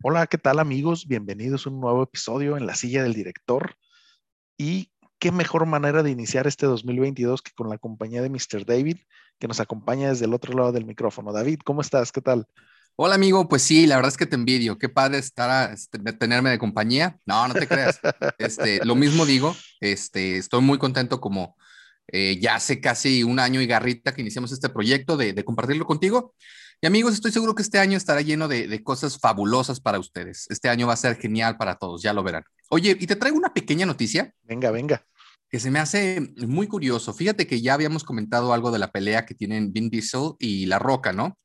Hola, ¿qué tal amigos? Bienvenidos a un nuevo episodio en la silla del director. Y qué mejor manera de iniciar este 2022 que con la compañía de Mr. David, que nos acompaña desde el otro lado del micrófono. David, ¿cómo estás? ¿Qué tal? Hola amigo, pues sí, la verdad es que te envidio. Qué padre estar a, este, tenerme de compañía. No, no te creas. Este, lo mismo digo. Este, estoy muy contento como eh, ya hace casi un año y garrita que iniciamos este proyecto de, de compartirlo contigo. Y amigos, estoy seguro que este año estará lleno de, cosas fabulosas para ustedes. Este año va a ser genial para todos, ya lo verán. Oye, y te traigo una pequeña noticia. Venga, venga. Que se me hace muy curioso. Fíjate que ya habíamos comentado algo de la pelea que tienen Vin Diesel y La Roca, ¿no?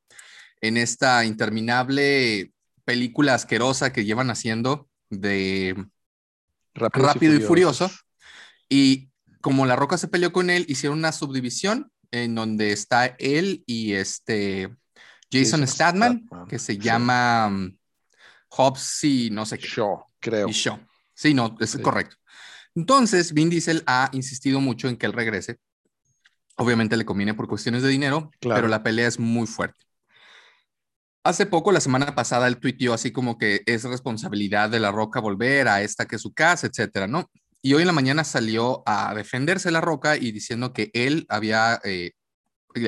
En esta interminable película asquerosa que llevan haciendo de Rápido, y, Furioso. y como La Roca se peleó con él, hicieron una subdivisión en donde está él y este Jason, Statham, que se llama um, Hobbs y no sé qué. Shaw, creo. Y Shaw. Sí, no, es correcto. Entonces, Vin Diesel ha insistido mucho en que él regrese. Obviamente le conviene por cuestiones de dinero, pero la pelea es muy fuerte. Hace poco, la semana pasada, él tuiteó así como que es responsabilidad de La Roca volver a esta que es su casa, etcétera, ¿no? Y hoy en la mañana salió a defenderse La Roca y diciendo que él había eh,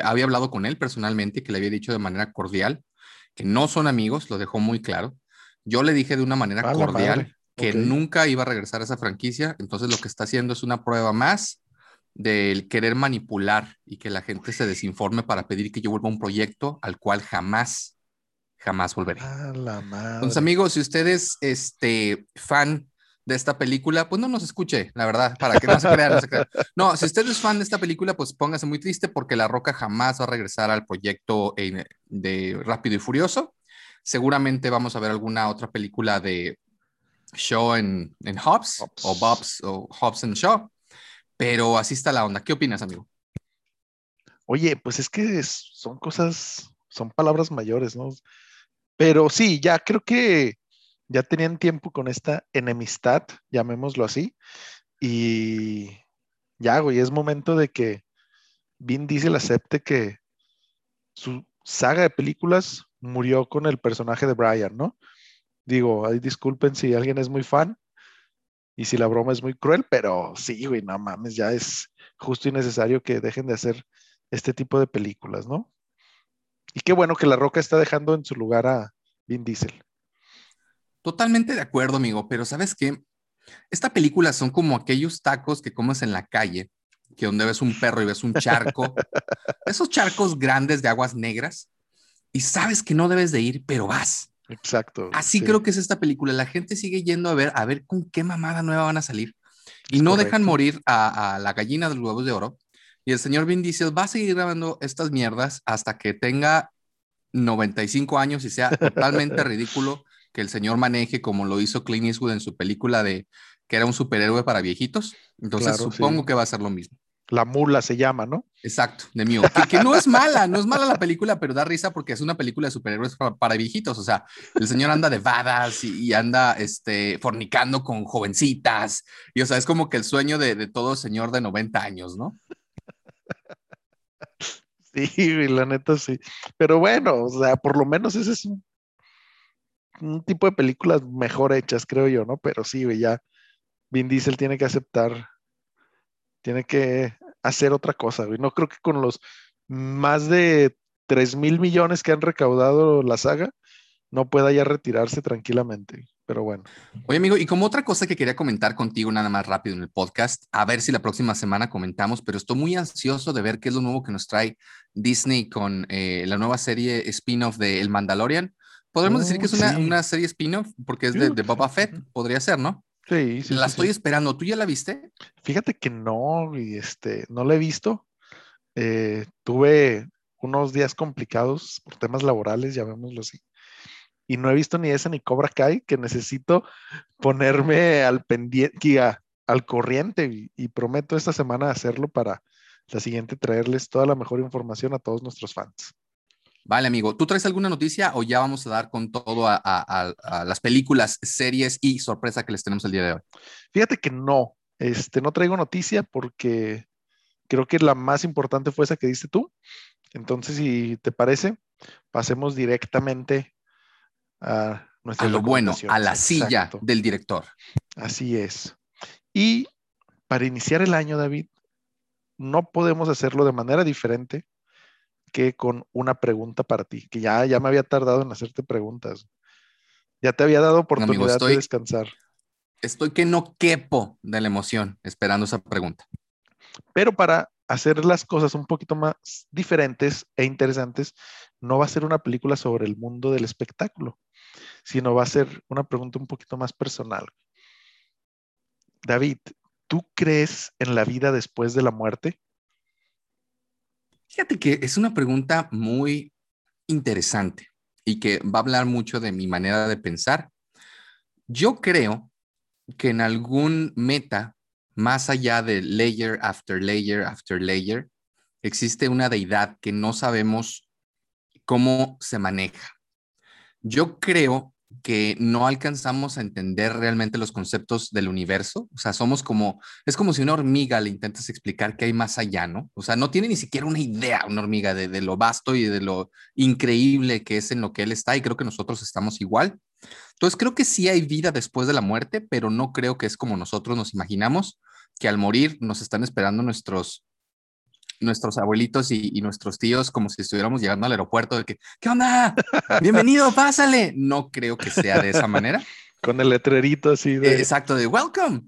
había hablado con él personalmente, que le había dicho de manera cordial, que no son amigos, lo dejó muy claro. Yo le dije de una manera cordial que nunca iba a regresar a esa franquicia, entonces lo que está haciendo es una prueba más del querer manipular y que la gente se desinforme para pedir que yo vuelva a un proyecto al cual jamás, jamás volveré. Entonces, amigos, si ustedes, este, fan de esta película, pues no nos escuche, la verdad, para que no se crean. No, si usted es fan de esta película, pues póngase muy triste porque La Roca jamás va a regresar al proyecto de Rápido y Furioso. Seguramente vamos a ver alguna otra película de Show en, en Hobbs, o Bobs o Hobbs and Shaw, pero así está la onda. ¿Qué opinas, amigo? Oye, pues es que son cosas, son palabras mayores, ¿no? Pero sí, ya creo que ya tenían tiempo con esta enemistad, llamémoslo así, y ya, güey, es momento de que Vin Diesel acepte que su saga de películas murió con el personaje de Brian, ¿no? Digo, ahí disculpen si alguien es muy fan y si la broma es muy cruel, pero sí, güey, no mames, ya es justo y necesario que dejen de hacer este tipo de películas, ¿no? Y qué bueno que La Roca está dejando en su lugar a Vin Diesel. Totalmente de acuerdo, amigo, pero ¿sabes qué? Esta película son como aquellos tacos que comes en la calle, que donde ves un perro y ves un charco, esos charcos grandes de aguas negras, y sabes que no debes de ir, pero vas. Exacto. Así creo que es esta película. La gente sigue yendo a ver, a ver con qué mamada nueva van a salir. Y no dejan morir a, a, la gallina de los huevos de oro. Y el señor Vin Diesel va a seguir grabando estas mierdas hasta que tenga 95 años y sea totalmente ridículo que el señor maneje como lo hizo Clint Eastwood en su película de que era un superhéroe para viejitos. Entonces supongo que va a ser lo mismo. La mula se llama, ¿no? Exacto, de mío. Que, no es mala, no es mala la película, pero da risa porque es una película de superhéroes para, viejitos. O sea, el señor anda de vadas y, anda este, fornicando con jovencitas. Y o sea, es como que el sueño de, de todo señor de 90 años, ¿no? Sí, la neta sí. Pero bueno, o sea, por lo menos ese es un un tipo de películas mejor hechas, creo yo, ¿no? Pero sí, güey, ya Vin Diesel tiene que aceptar, tiene que hacer otra cosa, güey. No creo que con los más de 3 mil millones que han recaudado la saga, no pueda ya retirarse tranquilamente. Pero bueno. Oye, amigo, y como otra cosa que quería comentar contigo nada más rápido en el podcast, a ver si la próxima semana comentamos, pero estoy muy ansioso de ver qué es lo nuevo que nos trae Disney con eh, la nueva serie spin-off de El Mandalorian. Podemos decir que es una, una serie spin-off porque es de, de, Boba Fett, podría ser, ¿no? Sí, sí. La estoy esperando. ¿Tú ya la viste? Fíjate que no, y este, no la he visto. Eh, tuve unos días complicados por temas laborales, llamémoslo así. Y no he visto ni esa ni Cobra Kai, que necesito ponerme al pendiente, al corriente, y, y prometo esta semana hacerlo para la siguiente traerles toda la mejor información a todos nuestros fans. Vale, amigo. ¿Tú traes alguna noticia o ya vamos a dar con todo a, las películas, series y sorpresa que les tenemos el día de hoy? Fíjate que no. Este, no traigo noticia porque creo que la más importante fue esa que diste tú. Entonces, si te parece, pasemos directamente a a lo bueno, a la silla del director. Así es. Y para iniciar el año, David, no podemos hacerlo de manera diferente que con una pregunta para ti, que ya, ya me había tardado en hacerte preguntas. Ya te había dado oportunidad de descansar. Estoy que no quepo de la emoción esperando esa pregunta. Pero para hacer las cosas un poquito más diferentes e interesantes, no va a ser una película sobre el mundo del espectáculo, sino va a ser una pregunta un poquito más personal. David, ¿tú crees en la vida después de la muerte? Fíjate que es una pregunta muy interesante y que va a hablar mucho de mi manera de pensar. Yo creo que en algún meta, más allá de layer after layer after layer, existe una deidad que no sabemos cómo se maneja. Yo creo que no alcanzamos a entender realmente los conceptos del universo. O sea, somos como, es como si una hormiga le intentas explicar que hay más allá, ¿no? O sea, no tiene ni siquiera una idea una hormiga de, lo vasto y de lo increíble que es en lo que él está y creo que nosotros estamos igual. Entonces, creo que sí hay vida después de la muerte, pero no creo que es como nosotros nos imaginamos, que al morir nos están esperando nuestros nuestros abuelitos y, nuestros tíos como si estuviéramos llegando al aeropuerto de que, ¿qué onda? Bienvenido, pásale. No creo que sea de esa manera. Con el letrerito así de... exacto, de welcome.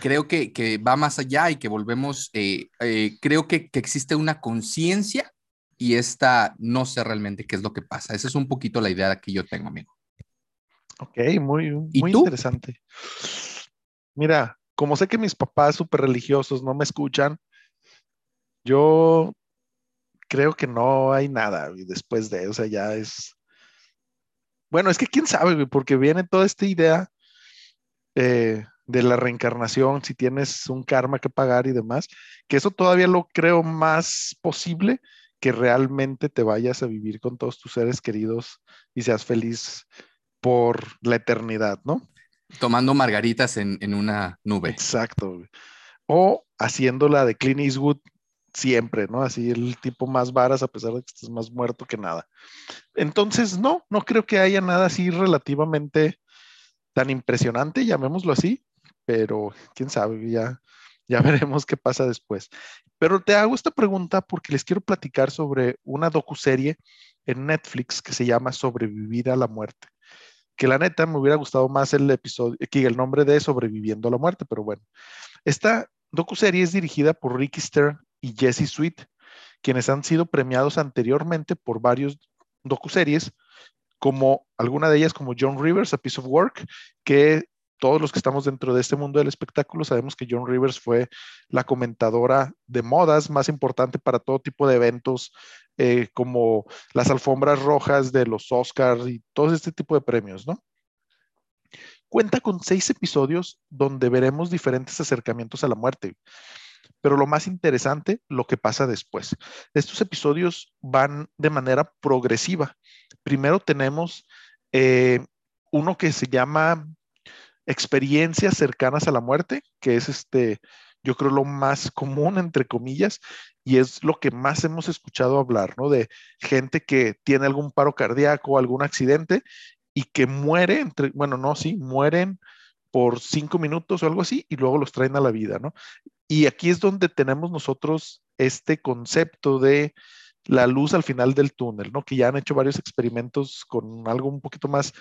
Creo que, que va más allá y que volvemos, eh, eh, creo que, que existe una conciencia y esta no sé realmente qué es lo que pasa. Esa es un poquito la idea que yo tengo, amigo. Ok, muy, muy interesante. Mira, como sé que mis papás súper religiosos no me escuchan, yo creo que no hay nada después de, o sea, ya es... Bueno, es que quién sabe, porque viene toda esta idea eh, de la reencarnación, si tienes un karma que pagar y demás, que eso todavía lo creo más posible que realmente te vayas a vivir con todos tus seres queridos y seas feliz por la eternidad, ¿no? Tomando margaritas en, en una nube. Exacto. O haciéndola de Clint Eastwood siempre, ¿no? Así el tipo más varas a pesar de que estés más muerto que nada. Entonces, no, no creo que haya nada así relativamente tan impresionante, llamémoslo así, pero quién sabe, ya, ya veremos qué pasa después. Pero te hago esta pregunta porque les quiero platicar sobre una docuserie en Netflix que se llama Sobrevivir a la muerte. Que la neta me hubiera gustado más el episodio, que el nombre de Sobreviviendo a la muerte, pero bueno. Esta docuserie es dirigida por Ricky Stern y Jesse Sweet, quienes han sido premiados anteriormente por varios docuseries, como alguna de ellas como John Rivers, A Piece of Work, que todos los que estamos dentro de este mundo del espectáculo sabemos que John Rivers fue la comentadora de modas más importante para todo tipo de eventos, eh, como las alfombras rojas de los Oscars y todo este tipo de premios, ¿no? Cuenta con seis episodios donde veremos diferentes acercamientos a la muerte pero lo más interesante, lo que pasa después. Estos episodios van de manera progresiva. Primero tenemos eh, uno que se llama experiencias cercanas a la muerte, que es este, yo creo lo más común, entre comillas, y es lo que más hemos escuchado hablar, ¿no? De gente que tiene algún paro cardíaco, algún accidente y que muere, entre, bueno, no, sí, mueren por cinco minutos o algo así y luego los traen a la vida, ¿no? Y aquí es donde tenemos nosotros este concepto de la luz al final del túnel, ¿no? Que ya han hecho varios experimentos con algo un poquito más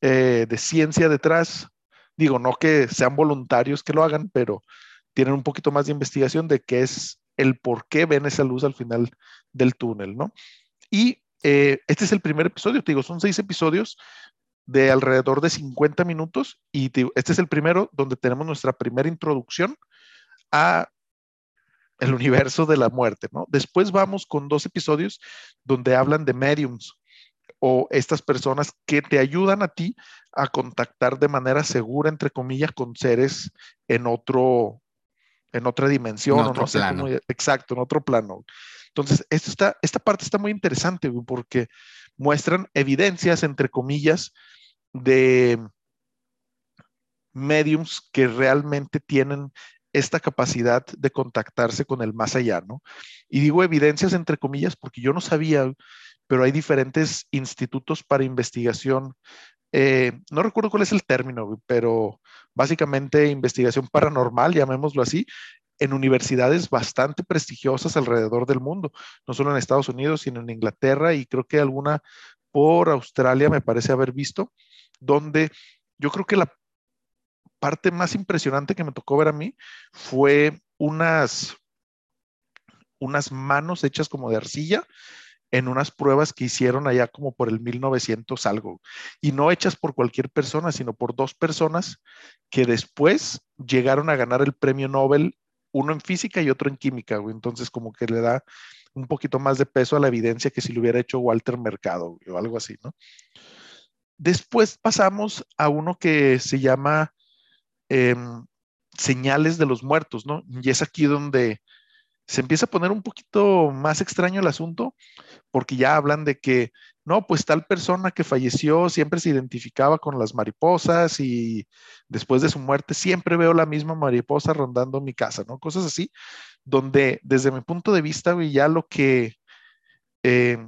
eh, de ciencia detrás. Digo, no que sean voluntarios que lo hagan, pero tienen un poquito más de investigación de qué es el por qué ven esa luz al final del túnel, ¿no? Y eh, este es el primer episodio, te digo, son seis episodios de alrededor de 50 minutos y este es el primero donde tenemos nuestra primera introducción a el universo de la muerte, ¿no? Después vamos con dos episodios donde hablan de mediums o estas personas que te ayudan a ti a contactar de manera segura, entre comillas, con seres en otro, en otra dimensión, o no sé exacto, en otro plano. Entonces, esto está, esta parte está muy interesante porque muestran evidencias, entre comillas, de mediums que realmente tienen esta capacidad de contactarse con el más allá, ¿no? Y digo evidencias entre comillas porque yo no sabía, pero hay diferentes institutos para investigación eh, no recuerdo cuál es el término, pero básicamente investigación paranormal, llamémoslo así, en universidades bastante prestigiosas alrededor del mundo, no solo en Estados Unidos, sino en Inglaterra y creo que alguna por Australia me parece haber visto, donde yo creo que la parte más impresionante que me tocó ver a mí fue unas, unas manos hechas como de arcilla en unas pruebas que hicieron allá como por el 1900 algo, y no hechas por cualquier persona, sino por dos personas que después llegaron a ganar el premio Nobel, uno en física y otro en química, Entonces como que le da un poquito más de peso a la evidencia que si lo hubiera hecho Walter Mercado o algo así, ¿no? Después pasamos a uno que se llama em, Señales de los Muertos, ¿no? Y es aquí donde se empieza a poner un poquito más extraño el asunto, porque ya hablan de que, no, pues tal persona que falleció siempre se identificaba con las mariposas y después de su muerte siempre veo la misma mariposa rondando mi casa, ¿no? Cosas así, donde desde mi punto de vista, ya lo que... Eh,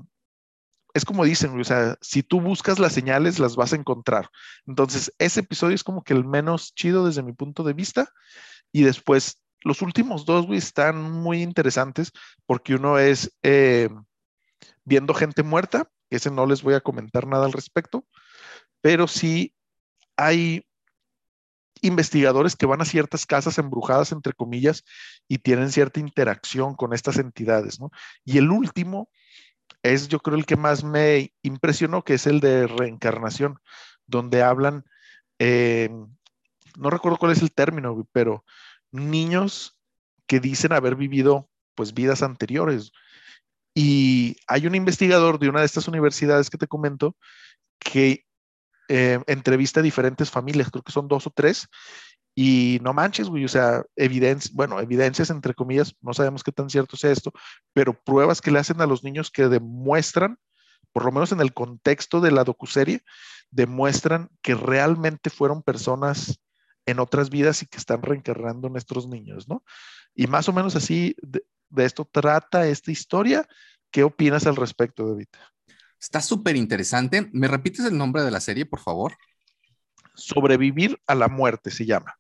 es como dicen, o sea, si tú buscas las señales, las vas a encontrar. Entonces, ese episodio es como que el menos chido desde mi punto de vista. Y después los últimos dos, güey, están muy interesantes porque uno es eh, viendo gente muerta, ese no les voy a comentar nada al respecto, pero sí hay investigadores que van a ciertas casas embrujadas, entre comillas, y tienen cierta interacción con estas entidades, ¿no? Y el último es, yo creo, el que más me impresionó, que es el de reencarnación, donde hablan, eh, no recuerdo cuál es el término, pero niños que dicen haber vivido pues vidas anteriores. Y hay un investigador de una de estas universidades que te comento que eh, entrevista a diferentes familias, creo que son dos o tres, y no manches, güey, o sea, evidencia, bueno, evidencias entre comillas, no sabemos qué tan cierto sea esto, pero pruebas que le hacen a los niños que demuestran, por lo menos en el contexto de la docuserie, demuestran que realmente fueron personas en otras vidas y que están reencarnando nuestros niños, ¿no? Y más o menos así de, esto trata esta historia. ¿Qué opinas al respecto, David? Está súper interesante. ¿Me repites el nombre de la serie, por favor? Sobrevivir a la muerte se llama.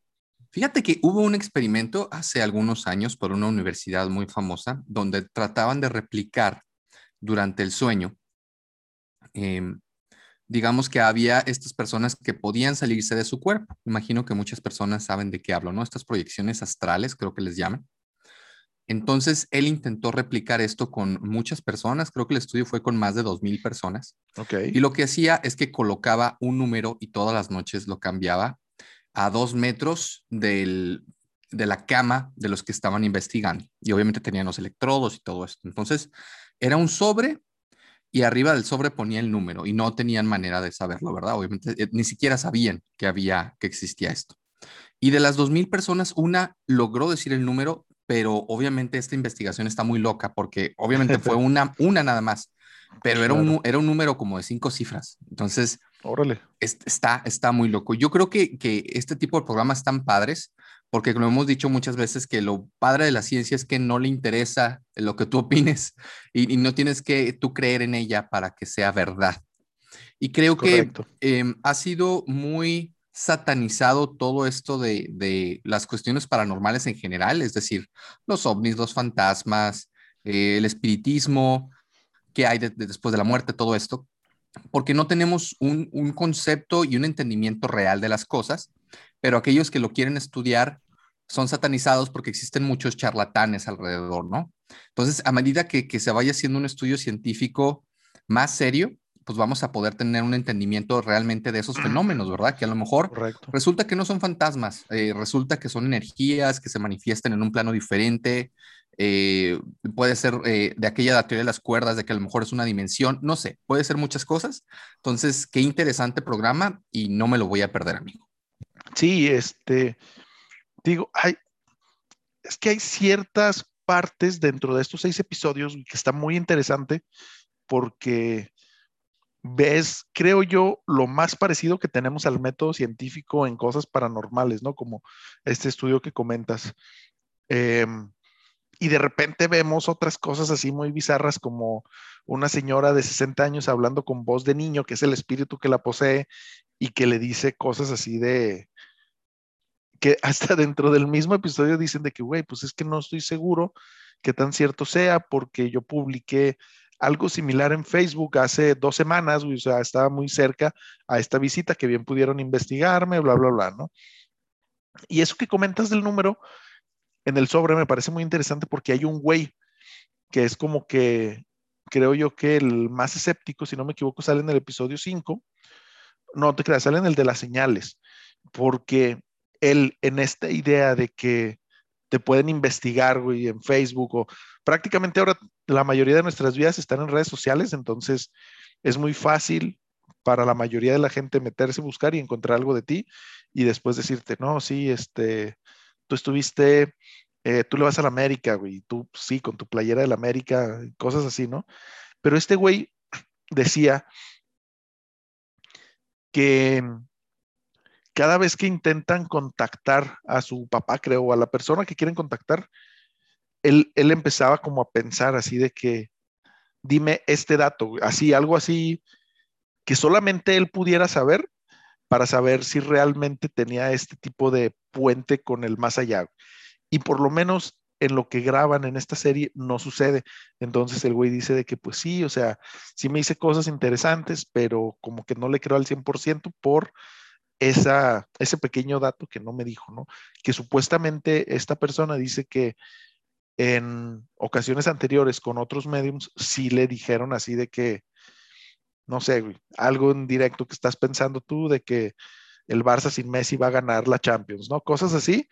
Fíjate que hubo un experimento hace algunos años por una universidad muy famosa donde trataban de replicar durante el sueño eh, digamos que había estas personas que podían salirse de su cuerpo. Imagino que muchas personas saben de qué hablo, ¿no? Estas proyecciones astrales, creo que les llaman. Entonces, él intentó replicar esto con muchas personas. Creo que el estudio fue con más de 2.000 personas. Okay. Y lo que hacía es que colocaba un número y todas las noches lo cambiaba a dos metros de la cama de los que estaban investigando. Y obviamente tenían los electrodos y todo esto. Entonces, era un sobre y arriba del sobre ponía el número y no tenían manera de saberlo, ¿verdad? Obviamente eh, ni siquiera sabían que había, que existía esto. Y de las 2.000 personas, una logró decir el número, pero obviamente esta investigación está muy loca porque obviamente fue una, una nada más, pero era, un, era un número como de cinco cifras. Entonces, Órale. está, está muy loco. Yo creo que, que este tipo de programas están padres porque lo hemos dicho muchas veces que lo padre de la ciencia es que no le interesa lo que tú opines y, no tienes que tú creer en ella para que sea verdad. Y creo que em, ha sido muy satanizado todo esto de, las cuestiones paranormales en general, es decir, los ovnis, los fantasmas, eh, el espiritismo, qué hay después de la muerte, todo esto, porque no tenemos un, un concepto y un entendimiento real de las cosas, pero aquellos que lo quieren estudiar son satanizados porque existen muchos charlatanes alrededor, ¿no? Entonces, a medida que, se vaya haciendo un estudio científico más serio, pues vamos a poder tener un entendimiento realmente de esos fenómenos, ¿verdad? Que a lo mejor resulta que no son fantasmas, eh, resulta que son energías que se manifiestan en un plano diferente, eh, puede ser eh, de aquella teoría de las cuerdas, de que a lo mejor es una dimensión, no sé, puede ser muchas cosas. Entonces, qué interesante programa y no me lo voy a perder, amigo. Sí, este, digo, hay, es que hay ciertas partes dentro de estos seis episodios que está muy interesante porque ves, creo yo, lo más parecido que tenemos al método científico en cosas paranormales, ¿no? Como este estudio que comentas. Em, y de repente vemos otras cosas así muy bizarras como una señora de 60 años hablando con voz de niño, que es el espíritu que la posee, y que le dice cosas así de, que hasta dentro del mismo episodio dicen de que, güey, pues es que no estoy seguro que tan cierto sea porque yo publiqué algo similar en Facebook hace dos semanas, o sea, estaba muy cerca a esta visita que bien pudieron investigarme, bla, bla, bla, ¿no? Y eso que comentas del número en el sobre me parece muy interesante porque hay un güey que es como que, creo yo que el más escéptico, si no me equivoco, sale en el episodio 5. No te creas, sale en el de las señales, porque él en esta idea de que te pueden investigar, güey, en Facebook o prácticamente ahora la mayoría de nuestras vidas están en redes sociales, entonces es muy fácil para la mayoría de la gente meterse, buscar y encontrar algo de ti y después decirte, no, sí, este, tú estuviste, eh, tú le vas a la América, güey, tú sí, con tu playera de la América, cosas así, ¿no? Pero este güey decía que cada vez que intentan contactar a su papá, creo, o a la persona que quieren contactar, él, él empezaba como a pensar así de que, dime este dato, así, algo así, que solamente él pudiera saber para saber si realmente tenía este tipo de puente con el más allá. Y por lo menos en lo que graban en esta serie no sucede. Entonces el güey dice de que pues sí, o sea, sí me hice cosas interesantes, pero como que no le creo al 100% por esa, ese pequeño dato que no me dijo, ¿no? Que supuestamente esta persona dice que en ocasiones anteriores con otros mediums sí le dijeron así de que, no sé, algo en directo que estás pensando tú de que el Barça sin Messi va a ganar la Champions, ¿no? Cosas así.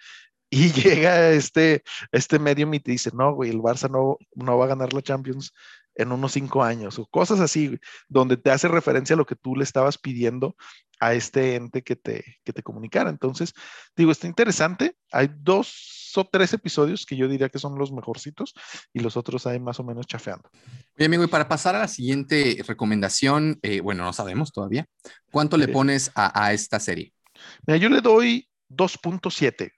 Y llega este, este medium y te dice, no, güey, el Barça no, no va a ganar la Champions en unos cinco años o cosas así, donde te hace referencia a lo que tú le estabas pidiendo a este ente que te, que te comunicara. Entonces, digo, está interesante. Hay dos o tres episodios que yo diría que son los mejorcitos y los otros hay más o menos chafeando. Oye, amigo, y para pasar a la siguiente recomendación, eh, bueno, no sabemos todavía, ¿cuánto le pones a, esta serie? Mira, yo le doy 2.7.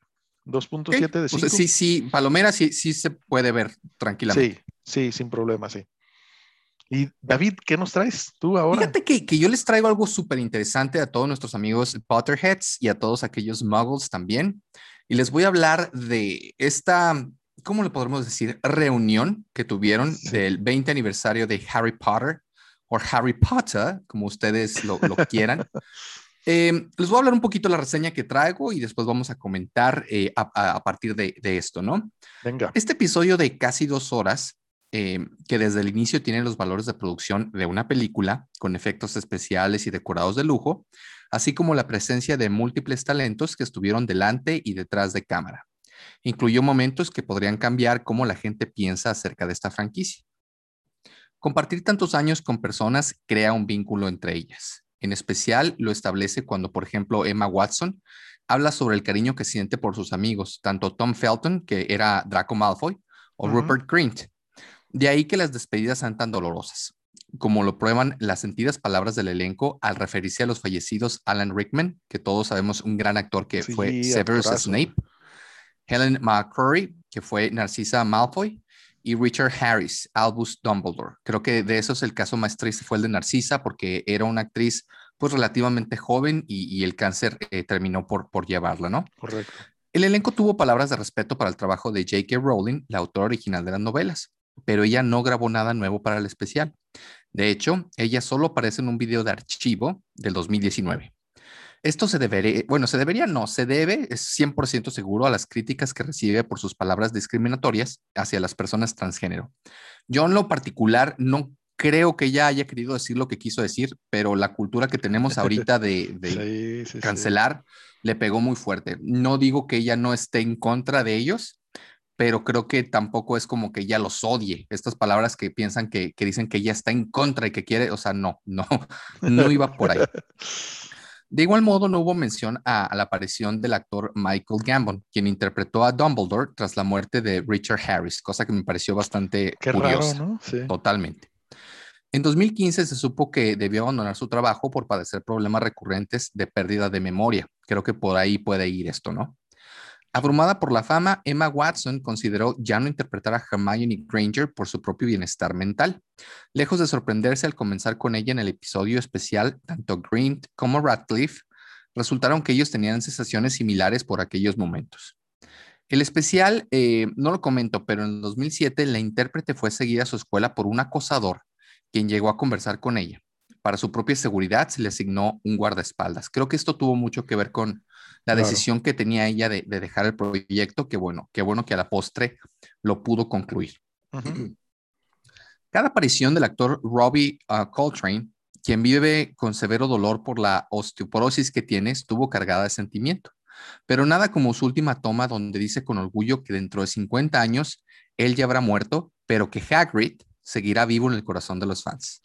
2.7 de 5. sí, sí, Palomera sí, sí se puede ver tranquilamente. Sí, sí, sin problema, sí. Y David, ¿qué nos traes tú ahora? Fíjate que, que yo les traigo algo súper interesante a todos nuestros amigos Potterheads y a todos aquellos muggles también. Y les voy a hablar de esta, ¿cómo le podemos decir? Reunión que tuvieron del 20 aniversario de Harry Potter o Harry Potter, como ustedes lo, lo quieran. Em, les voy a hablar un poquito de la reseña que traigo y después vamos a comentar eh, a, a, partir de, de, esto, ¿no? Venga. Este episodio de casi dos horas eh, que desde el inicio tiene los valores de producción de una película, con efectos especiales y decorados de lujo, así como la presencia de múltiples talentos que estuvieron delante y detrás de cámara. Incluyó momentos que podrían cambiar cómo la gente piensa acerca de esta franquicia. Compartir tantos años con personas crea un vínculo entre ellas. En especial lo establece cuando, por ejemplo, Emma Watson habla sobre el cariño que siente por sus amigos, tanto Tom Felton, que era Draco Malfoy, o Rupert Grint, de ahí que las despedidas sean tan dolorosas, como lo prueban las sentidas palabras del elenco al referirse a los fallecidos Alan Rickman, que todos sabemos un gran actor que fue Severus Snape, Helen McCrory, que fue Narcisa Malfoy, y Richard Harris, Albus Dumbledore. Creo que de esos el caso más triste fue el de Narcisa, porque era una actriz pues relativamente joven y, el cáncer eh, terminó por, por llevarla, ¿no? Correcto. El elenco tuvo palabras de respeto para el trabajo de J.K. Rowling, la autora original de las novelas pero ella no grabó nada nuevo para el especial. De hecho, ella solo aparece en un video de archivo del 2019. Esto se debería, bueno, se debería no, se debe, es 100% seguro a las críticas que recibe por sus palabras discriminatorias hacia las personas transgénero. Yo en lo particular no creo que ella haya querido decir lo que quiso decir, pero la cultura que tenemos ahorita de, cancelar le pegó muy fuerte. No digo que ella no esté en contra de ellos, pero creo que tampoco es como que ella los odie. Estas palabras que piensan que, que dicen que ella está en contra y que quiere, o sea, no, no, no iba por ahí. De igual modo, no hubo mención a, la aparición del actor Michael Gambon, quien interpretó a Dumbledore tras la muerte de Richard Harris, cosa que me pareció bastante curiosa. ¿no? Totalmente. En 2015 se supo que debió abandonar su trabajo por padecer problemas recurrentes de pérdida de memoria. Creo que por ahí puede ir esto, ¿no? Abrumada por la fama, Emma Watson consideró ya no interpretar a Hermione Granger por su propio bienestar mental. Lejos de sorprenderse al comenzar con ella en el episodio especial, tanto Green como Radcliffe resultaron que ellos tenían sensaciones similares por aquellos momentos. El especial, eh, no lo comento, pero en 2007 la intérprete fue seguida a su escuela por un acosador, quien llegó a conversar con ella. Para su propia seguridad se le asignó un guardaespaldas. Creo que esto tuvo mucho que ver con la decisión que tenía ella de, dejar el proyecto, que bueno, qué bueno que a la postre lo pudo concluir. Cada aparición del actor Robbie uh, Coltrane, quien vive con severo dolor por la osteoporosis que tiene, estuvo cargada de sentimiento. Pero nada como su última toma donde dice con orgullo que dentro de 50 años él ya habrá muerto, pero que Hagrid seguirá vivo en el corazón de los fans.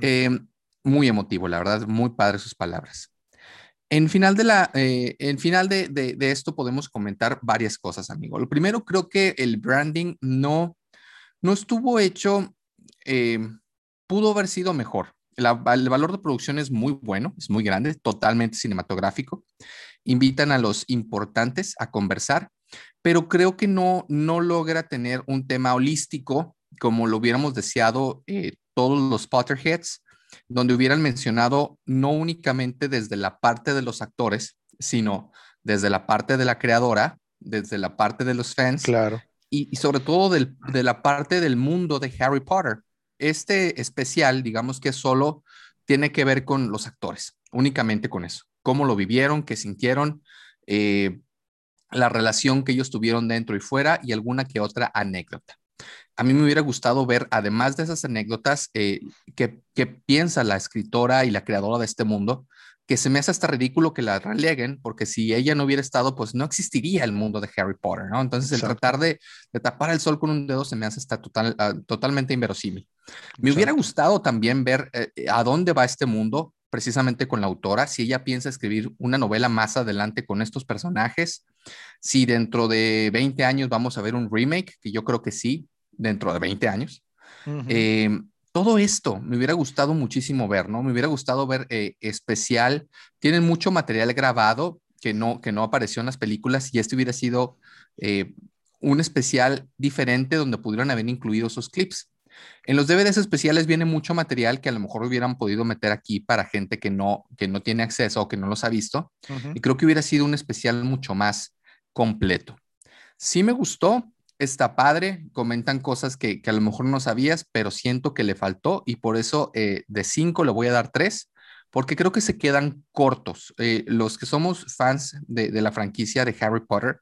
Eh, muy emotivo, la verdad, muy padre sus palabras. En final, de, la, eh, en final de, esto podemos comentar varias cosas, amigo. Lo primero, creo que el branding no, no estuvo hecho, eh, pudo haber sido mejor. el valor de producción es muy bueno, es muy grande, totalmente cinematográfico. Invitan a los importantes a conversar, pero creo que no, no logra tener un tema holístico como lo hubiéramos deseado eh, todos los Potterheads donde hubieran mencionado no únicamente desde la parte de los actores, sino desde la parte de la creadora, desde la parte de los fans. Claro. Y, sobre todo de la parte del mundo de Harry Potter. Este especial, digamos que solo tiene que ver con los actores, únicamente con eso. Cómo lo vivieron, qué sintieron, eh, la relación que ellos tuvieron dentro y fuera y alguna que otra anécdota a mí me hubiera gustado ver, además de esas anécdotas, eh, qué, piensa la escritora y la creadora de este mundo, que se me hace hasta ridículo que la releguen, porque si ella no hubiera estado, pues no existiría el mundo de Harry Potter, ¿no? Entonces, el tratar de, tapar el sol con un dedo se me hace hasta total, ah, totalmente inverosímil. Me hubiera gustado también ver eh, a dónde va este mundo, precisamente con la autora, si ella piensa escribir una novela más adelante con estos personajes, si dentro de 20 años vamos a ver un remake, que yo creo que sí, dentro de 20 años. Eh, todo esto me hubiera gustado muchísimo ver, ¿no? Me hubiera gustado ver eh, especial. Tienen mucho material grabado que no, que no apareció en las películas y este hubiera sido eh, un especial diferente donde pudieran haber incluido esos clips. En los DVDs especiales viene mucho material que a lo mejor hubieran podido meter aquí para gente que no, que no tiene acceso o que no los ha visto. Y creo que hubiera sido un especial mucho más completo. Sí me gustó, está padre, comentan cosas que, a lo mejor no sabías, pero siento que le faltó y por eso eh, de cinco le voy a dar tres, porque creo que se quedan cortos. Eh, los que somos fans de, la franquicia de Harry Potter,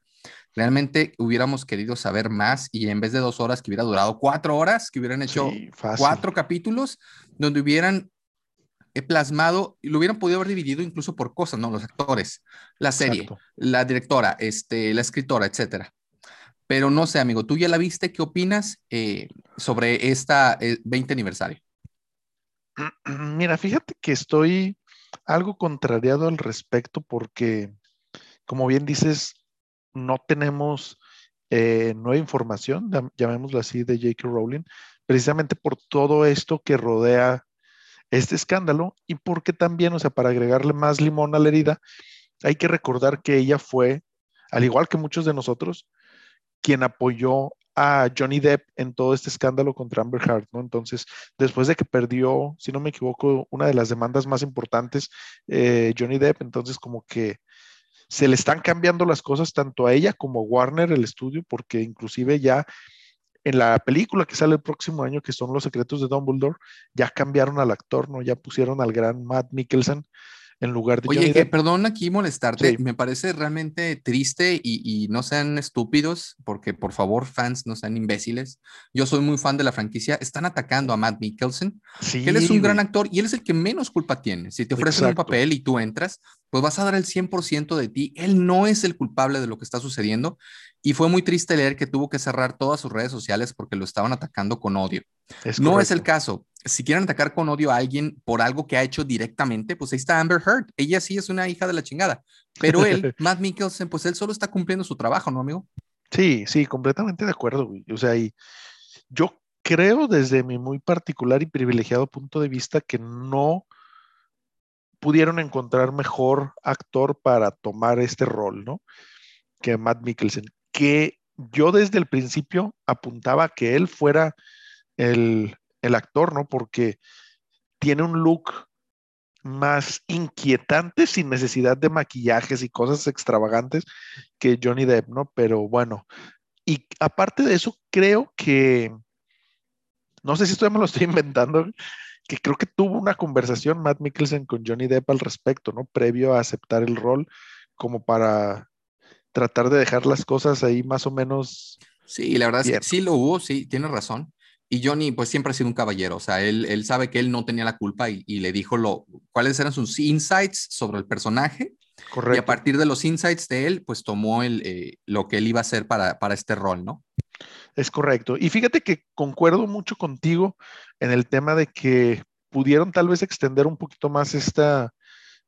realmente hubiéramos querido saber más y en vez de dos horas, que hubiera durado cuatro horas, que hubieran hecho cuatro capítulos donde hubieran eh, plasmado y lo hubieran podido haber dividido incluso por cosas, ¿no? Los actores, la serie, la directora, este, la escritora, etcétera. Pero no sé, amigo, ¿tú ya la viste? ¿Qué opinas eh, sobre esta 20 eh, aniversario? Mira, fíjate que estoy algo contrariado al respecto porque, como bien dices, no tenemos eh, nueva información, llamémoslo así, de J.K. Rowling, precisamente por todo esto que rodea este escándalo y porque también, o sea, para agregarle más limón a la herida, hay que recordar que ella fue, al igual que muchos de nosotros, quien apoyó a Johnny Depp en todo este escándalo contra Amber Heard, ¿no? Entonces, después de que perdió, si no me equivoco, una de las demandas más importantes, eh, Johnny Depp, entonces como que se le están cambiando las cosas tanto a ella como a Warner, el estudio, porque inclusive ya en la película que sale el próximo año, que son Los Secretos de Dumbledore, ya cambiaron al actor, ¿no? Ya pusieron al gran Matt Mikkelsen en lugar de... Oye, que, perdón aquí molestarte, me parece realmente triste y, no sean estúpidos, porque por favor fans no sean imbéciles. Yo soy muy fan de la franquicia, están atacando a Matt Mikkelsen, que él es un gran actor y él es el que menos culpa tiene. Si te ofrecen un papel y tú entras, pues vas a dar el 100% de ti. Él no es el culpable de lo que está sucediendo y fue muy triste leer que tuvo que cerrar todas sus redes sociales porque lo estaban atacando con odio. no es el caso si quieren atacar con odio a alguien por algo que ha hecho directamente, pues ahí está Amber Heard. Ella sí es una hija de la chingada. Pero él, Matt Mikkelsen, pues él solo está cumpliendo su trabajo, ¿no, amigo? Sí, sí, completamente de acuerdo, güey. O sea, y yo creo desde mi muy particular y privilegiado punto de vista que no pudieron encontrar mejor actor para tomar este rol, ¿no? que Matt Mikkelsen, que yo desde el principio apuntaba que él fuera el, el actor, ¿no? Porque tiene un look más inquietante sin necesidad de maquillajes y cosas extravagantes que Johnny Depp, ¿no? Pero bueno, y aparte de eso, creo que, no sé si esto me lo estoy inventando, que creo que tuvo una conversación Matt Mikkelsen con Johnny Depp al respecto, ¿no? Previo a aceptar el rol, como para tratar de dejar las cosas ahí más o menos. Sí, la verdad es que sí lo hubo, sí, tiene razón. Y Johnny, pues siempre ha sido un caballero, o sea, él, él sabe que él no tenía la culpa y, le dijo lo, cuáles eran sus insights sobre el personaje. Correcto. Y a partir de los insights de él, pues tomó el, eh, lo que él iba a hacer para, para este rol, ¿no? Es correcto. Y fíjate que concuerdo mucho contigo en el tema de que pudieron tal vez extender un poquito más esta,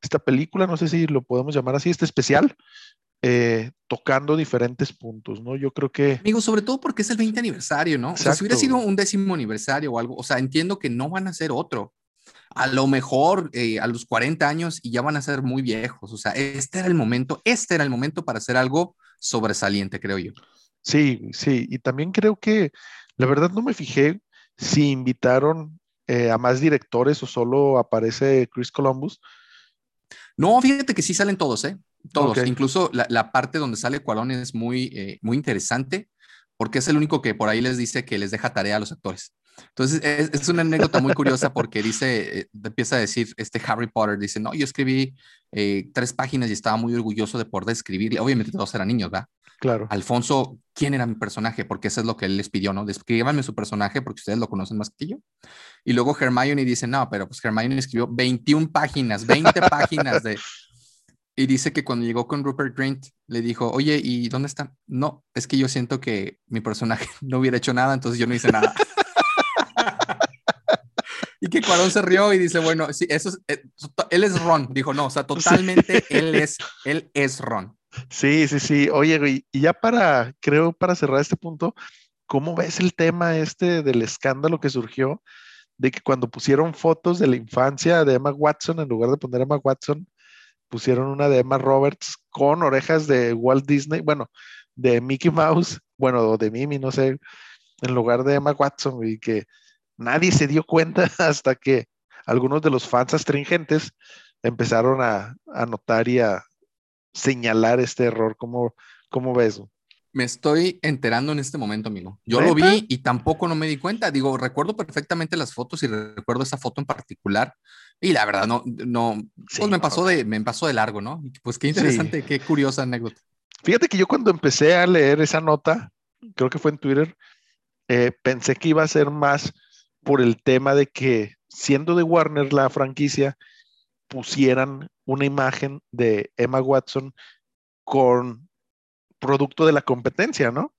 esta película, no sé si lo podemos llamar así, este especial, eh, tocando diferentes puntos, ¿no? Yo creo que... Amigo, sobre todo porque es el 20 aniversario, ¿no? O sea, si hubiera sido un décimo aniversario o algo, o sea, entiendo que no van a ser otro. A lo mejor eh, a los 40 años y ya van a ser muy viejos. O sea, este era el momento, este era el momento para hacer algo sobresaliente, creo yo. Sí, sí, y también creo que la verdad no me fijé si invitaron eh, a más directores o solo aparece Chris Columbus. No, fíjate que sí salen todos, ¿eh? Todos, incluso la, parte donde sale Cuarón es muy, eh, muy interesante porque es el único que por ahí les dice que les deja tarea a los actores. Entonces, es, una anécdota muy curiosa porque dice, eh, empieza a decir, este Harry Potter dice, no, yo escribí eh, tres páginas y estaba muy orgulloso de poder escribirle. Obviamente todos eran niños, ¿verdad? Claro. Alfonso, ¿quién era mi personaje? Porque eso es lo que él les pidió, ¿no? Descríbanme su personaje porque ustedes lo conocen más que yo. Y luego Hermione dice, no, pero pues Hermione escribió 21 páginas, 20 páginas de, y dice que cuando llegó con Rupert Grint, le dijo, oye, ¿y dónde está? No, es que yo siento que mi personaje no hubiera hecho nada, entonces yo no hice nada. y que Cuarón se rió y dice, bueno, sí, eso es, eh, él es Ron. Dijo, no, o sea, totalmente él es, él es Ron. Sí, sí, sí. Oye, y ya para, creo, para cerrar este punto, ¿cómo ves el tema este del escándalo que surgió de que cuando pusieron fotos de la infancia de Emma Watson, en lugar de poner Emma Watson, pusieron una de Emma Roberts con orejas de Walt Disney, bueno, de Mickey Mouse, bueno, de Mimi, no sé, en lugar de Emma Watson, y que nadie se dio cuenta hasta que algunos de los fans astringentes empezaron a, a notar y a señalar este error. ¿Cómo, cómo ves? Me estoy enterando en este momento, amigo. Yo lo vi y tampoco no me di cuenta. Digo, recuerdo perfectamente las fotos y recuerdo esa foto en particular. Y la verdad, no, no, pues me pasó de, me pasó de largo, ¿no? Pues qué interesante, qué curiosa anécdota. Fíjate que yo cuando empecé a leer esa nota, creo que fue en Twitter, eh, pensé que iba a ser más por el tema de que siendo de Warner la franquicia, pusieran una imagen de Emma Watson con producto de la competencia, ¿no?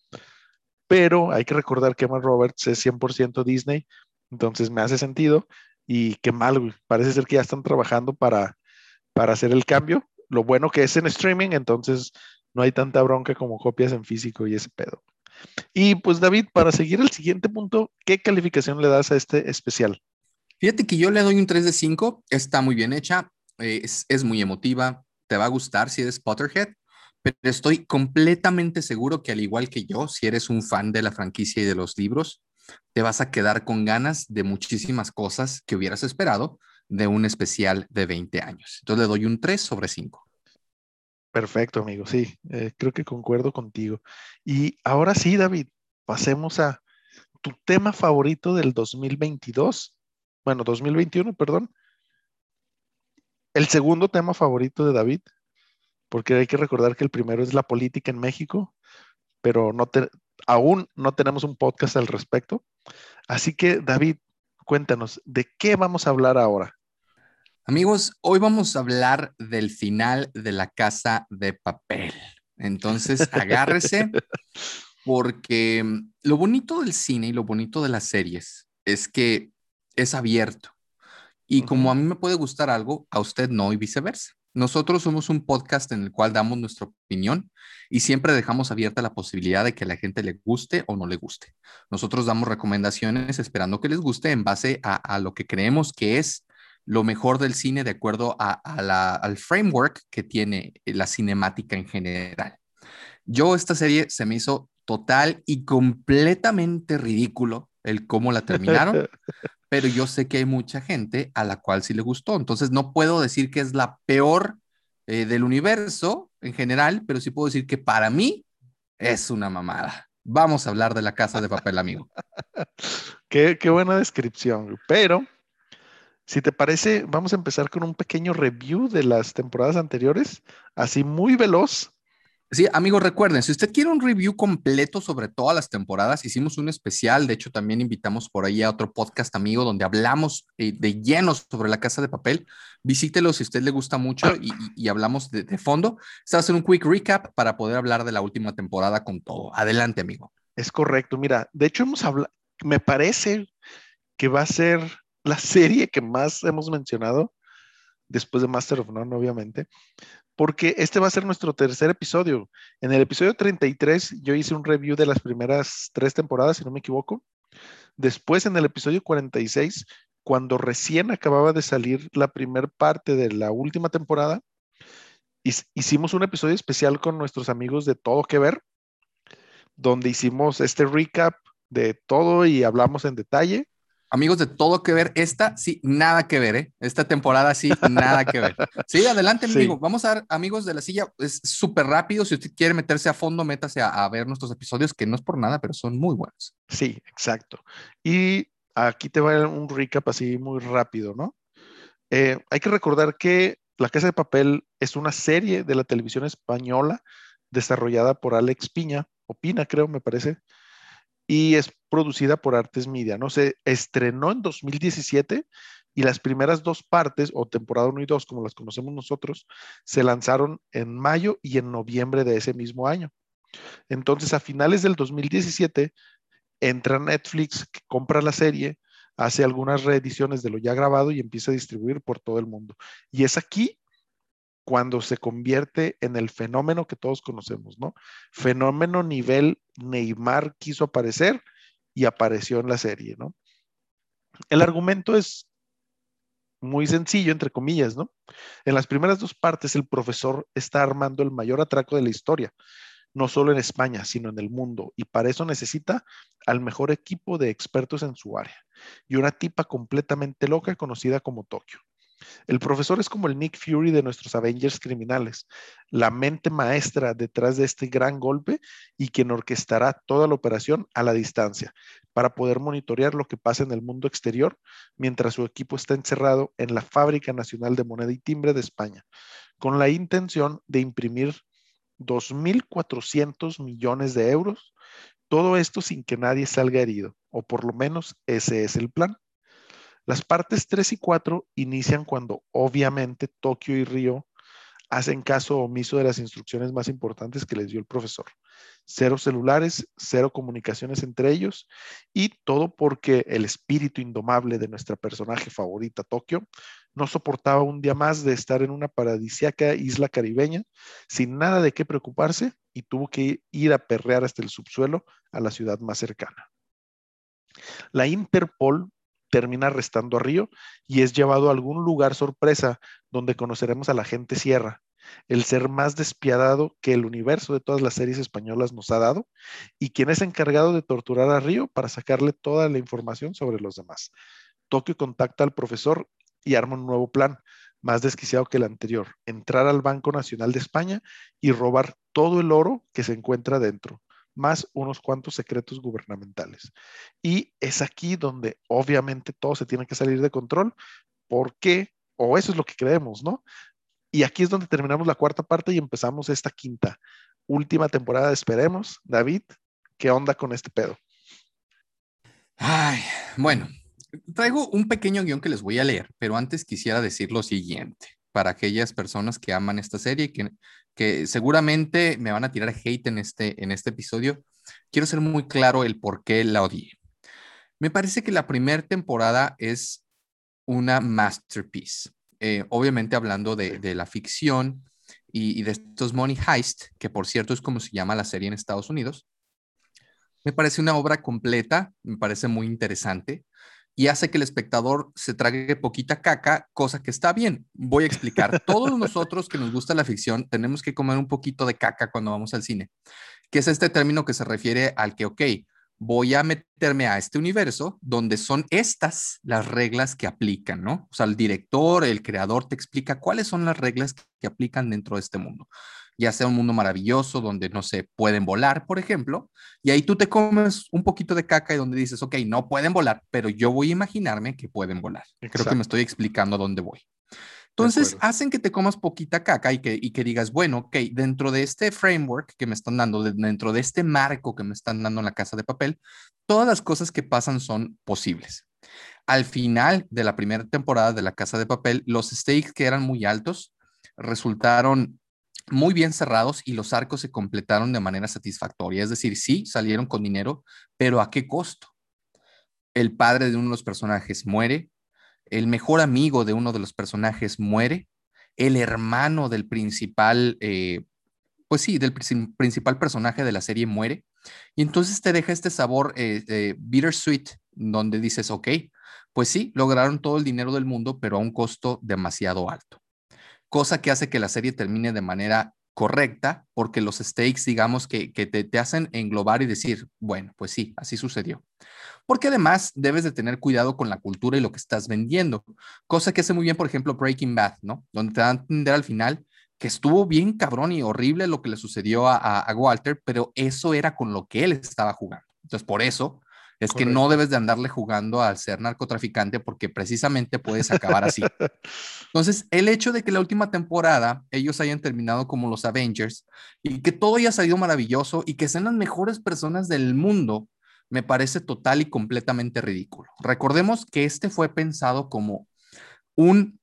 Pero hay que recordar que Emma Roberts es 100% Disney, entonces me hace sentido y qué mal, parece ser que ya están trabajando para, para hacer el cambio. Lo bueno que es en streaming, entonces no hay tanta bronca como copias en físico y ese pedo. Y pues David, para seguir el siguiente punto, ¿qué calificación le das a este especial? Fíjate que yo le doy un 3 de 5, está muy bien hecha, es, es muy emotiva, te va a gustar si eres Potterhead, pero estoy completamente seguro que al igual que yo, si eres un fan de la franquicia y de los libros, te vas a quedar con ganas de muchísimas cosas que hubieras esperado de un especial de 20 años. Entonces le doy un 3 sobre 5. Perfecto, amigo. Sí, eh, creo que concuerdo contigo. Y ahora sí, David, pasemos a tu tema favorito del 2022. Bueno, 2021, perdón. El segundo tema favorito de David porque hay que recordar que el primero es la política en México, pero no aún no tenemos un podcast al respecto. Así que, David, cuéntanos, ¿de qué vamos a hablar ahora? Amigos, hoy vamos a hablar del final de la casa de papel. Entonces, agárrese, porque mm, lo bonito del cine y lo bonito de las series es que es abierto. Y como a mí me puede gustar algo, a usted no y viceversa. Nosotros somos un podcast en el cual damos nuestra opinión y siempre dejamos abierta la posibilidad de que a la gente le guste o no le guste. Nosotros damos recomendaciones esperando que les guste en base a, lo que creemos que es lo mejor del cine de acuerdo al framework que tiene la cinemática en general. Yo esta serie se me hizo total y completamente ridículo el cómo la terminaron, pero yo sé que hay mucha gente a la cual sí le gustó, entonces no puedo decir que es la peor eh, del universo en general, pero sí puedo decir que para mí es una mamada. Vamos a hablar de la casa de papel, amigo. qué, qué buena descripción, pero si te parece, vamos a empezar con un pequeño review de las temporadas anteriores, así muy veloz Sí, amigos, recuerden, si usted quiere un review completo sobre todas las temporadas, hicimos un especial, de hecho también invitamos por ahí a otro podcast amigo donde hablamos eh, de llenos sobre la casa de papel. Visítelo si a usted le gusta mucho y, hablamos de, fondo. Este va a hacer un quick recap para poder hablar de la última temporada con todo. Adelante, amigo. Es correcto, mira, de hecho hemos hablado, me parece que va a ser la serie que más hemos mencionado después de Master of None, obviamente, porque este va a ser nuestro tercer episodio. En el episodio 33 yo hice un review de las primeras tres temporadas, si no me equivoco. Después, en el episodio 46, cuando recién acababa de salir la primera parte de la última temporada, hicimos un episodio especial con nuestros amigos de Todo Que Ver, donde hicimos este recap de todo y hablamos en detalle amigos de todo que ver, esta sí, nada que ver, ¿eh? Esta temporada sí, nada que ver. Sí, adelante, amigo. Vamos a ver, amigos de la silla, es súper rápido. Si usted quiere meterse a fondo, métase a, ver nuestros episodios, que no es por nada, pero son muy buenos. Sí, exacto. Y aquí te va un recap así muy rápido, ¿no? Eh, hay que recordar que La Casa de Papel es una serie de la televisión española desarrollada por Alex Piña, o Pina, creo, me parece y es producida por Artes Media, ¿no? Se estrenó en 2017 y las primeras dos partes, o temporada 1 y 2, como las conocemos nosotros, se lanzaron en mayo y en noviembre de ese mismo año. Entonces, a finales del 2017, entra Netflix, compra la serie, hace algunas reediciones de lo ya grabado y empieza a distribuir por todo el mundo. Y es aquí cuando se convierte en el fenómeno que todos conocemos, ¿no? Fenómeno nivel Neymar quiso aparecer y apareció en la serie, ¿no? El argumento es muy sencillo, entre comillas, ¿no? En las primeras dos partes, el profesor está armando el mayor atraco de la historia, no solo en España, sino en el mundo, y para eso necesita al mejor equipo de expertos en su área y una tipa completamente loca conocida como Tokio. El profesor es como el Nick Fury de nuestros Avengers criminales, la mente maestra detrás de este gran golpe y quien orquestará toda la operación a la distancia para poder monitorear lo que pasa en el mundo exterior mientras su equipo está encerrado en la Fábrica Nacional de Moneda y Timbre de España, con la intención de imprimir 2.400 millones de euros, todo esto sin que nadie salga herido, o por lo menos ese es el plan. Las partes 3 y 4 inician cuando obviamente Tokio y Río hacen caso omiso de las instrucciones más importantes que les dio el profesor. Cero celulares, cero comunicaciones entre ellos y todo porque el espíritu indomable de nuestra personaje favorita, Tokio, no soportaba un día más de estar en una paradisiaca isla caribeña sin nada de qué preocuparse y tuvo que ir a perrear hasta el subsuelo a la ciudad más cercana. La Interpol termina arrestando a Río y es llevado a algún lugar sorpresa donde conoceremos a la gente Sierra, el ser más despiadado que el universo de todas las series españolas nos ha dado y quien es encargado de torturar a Río para sacarle toda la información sobre los demás. Tokio contacta al profesor y arma un nuevo plan, más desquiciado que el anterior, entrar al Banco Nacional de España y robar todo el oro que se encuentra dentro más unos cuantos secretos gubernamentales. Y es aquí donde obviamente todo se tiene que salir de control, porque, o eso es lo que creemos, ¿no? Y aquí es donde terminamos la cuarta parte y empezamos esta quinta, última temporada, esperemos. David, ¿qué onda con este pedo? Ay, bueno, traigo un pequeño guion que les voy a leer, pero antes quisiera decir lo siguiente para aquellas personas que aman esta serie, que, que seguramente me van a tirar hate en este, en este episodio. Quiero ser muy claro el por qué la odié. Me parece que la primera temporada es una masterpiece. Eh, obviamente hablando de, la ficción y, y, de estos Money Heist, que por cierto es como se llama la serie en Estados Unidos. Me parece una obra completa, me parece muy interesante. Y hace que el espectador se trague poquita caca, cosa que está bien. Voy a explicar. Todos nosotros que nos gusta la ficción tenemos que comer un poquito de caca cuando vamos al cine, que es este término que se refiere al que, ok, voy a meterme a este universo donde son estas las reglas que aplican, ¿no? O sea, el director, el creador te explica cuáles son las reglas que aplican dentro de este mundo ya sea un mundo maravilloso donde, no sé, pueden volar, por ejemplo, y ahí tú te comes un poquito de caca y donde dices, ok, no pueden volar, pero yo voy a imaginarme que pueden volar. Creo que me estoy explicando a dónde voy. Entonces, hacen que te comas poquita caca y que, y que digas, bueno, ok, dentro de este framework que me están dando, dentro de este marco que me están dando en la casa de papel, todas las cosas que pasan son posibles. Al final de la primera temporada de la casa de papel, los stakes que eran muy altos resultaron muy bien cerrados y los arcos se completaron de manera satisfactoria. Es decir, sí, salieron con dinero, pero ¿a qué costo? El padre de uno de los personajes muere, el mejor amigo de uno de los personajes muere, el hermano del principal, eh, pues sí, del principal personaje de la serie muere, y entonces te deja este sabor eh, eh, bittersweet, donde dices, ok, pues sí, lograron todo el dinero del mundo, pero a un costo demasiado alto cosa que hace que la serie termine de manera correcta, porque los stakes, digamos, que, te, hacen englobar y decir, bueno, pues sí, así sucedió. Porque además debes de tener cuidado con la cultura y lo que estás vendiendo, cosa que hace muy bien, por ejemplo, Breaking Bad, ¿no? Donde te dan a entender al final que estuvo bien cabrón y horrible lo que le sucedió a Walter, pero eso era con lo que él estaba jugando. Entonces, por eso es que no debes de andarle jugando al ser narcotraficante porque precisamente puedes acabar así. Entonces, el hecho de que la última temporada ellos hayan terminado como los Avengers y que todo haya salido maravilloso y que sean las mejores personas del mundo, me parece total y completamente ridículo. Recordemos que este fue pensado como un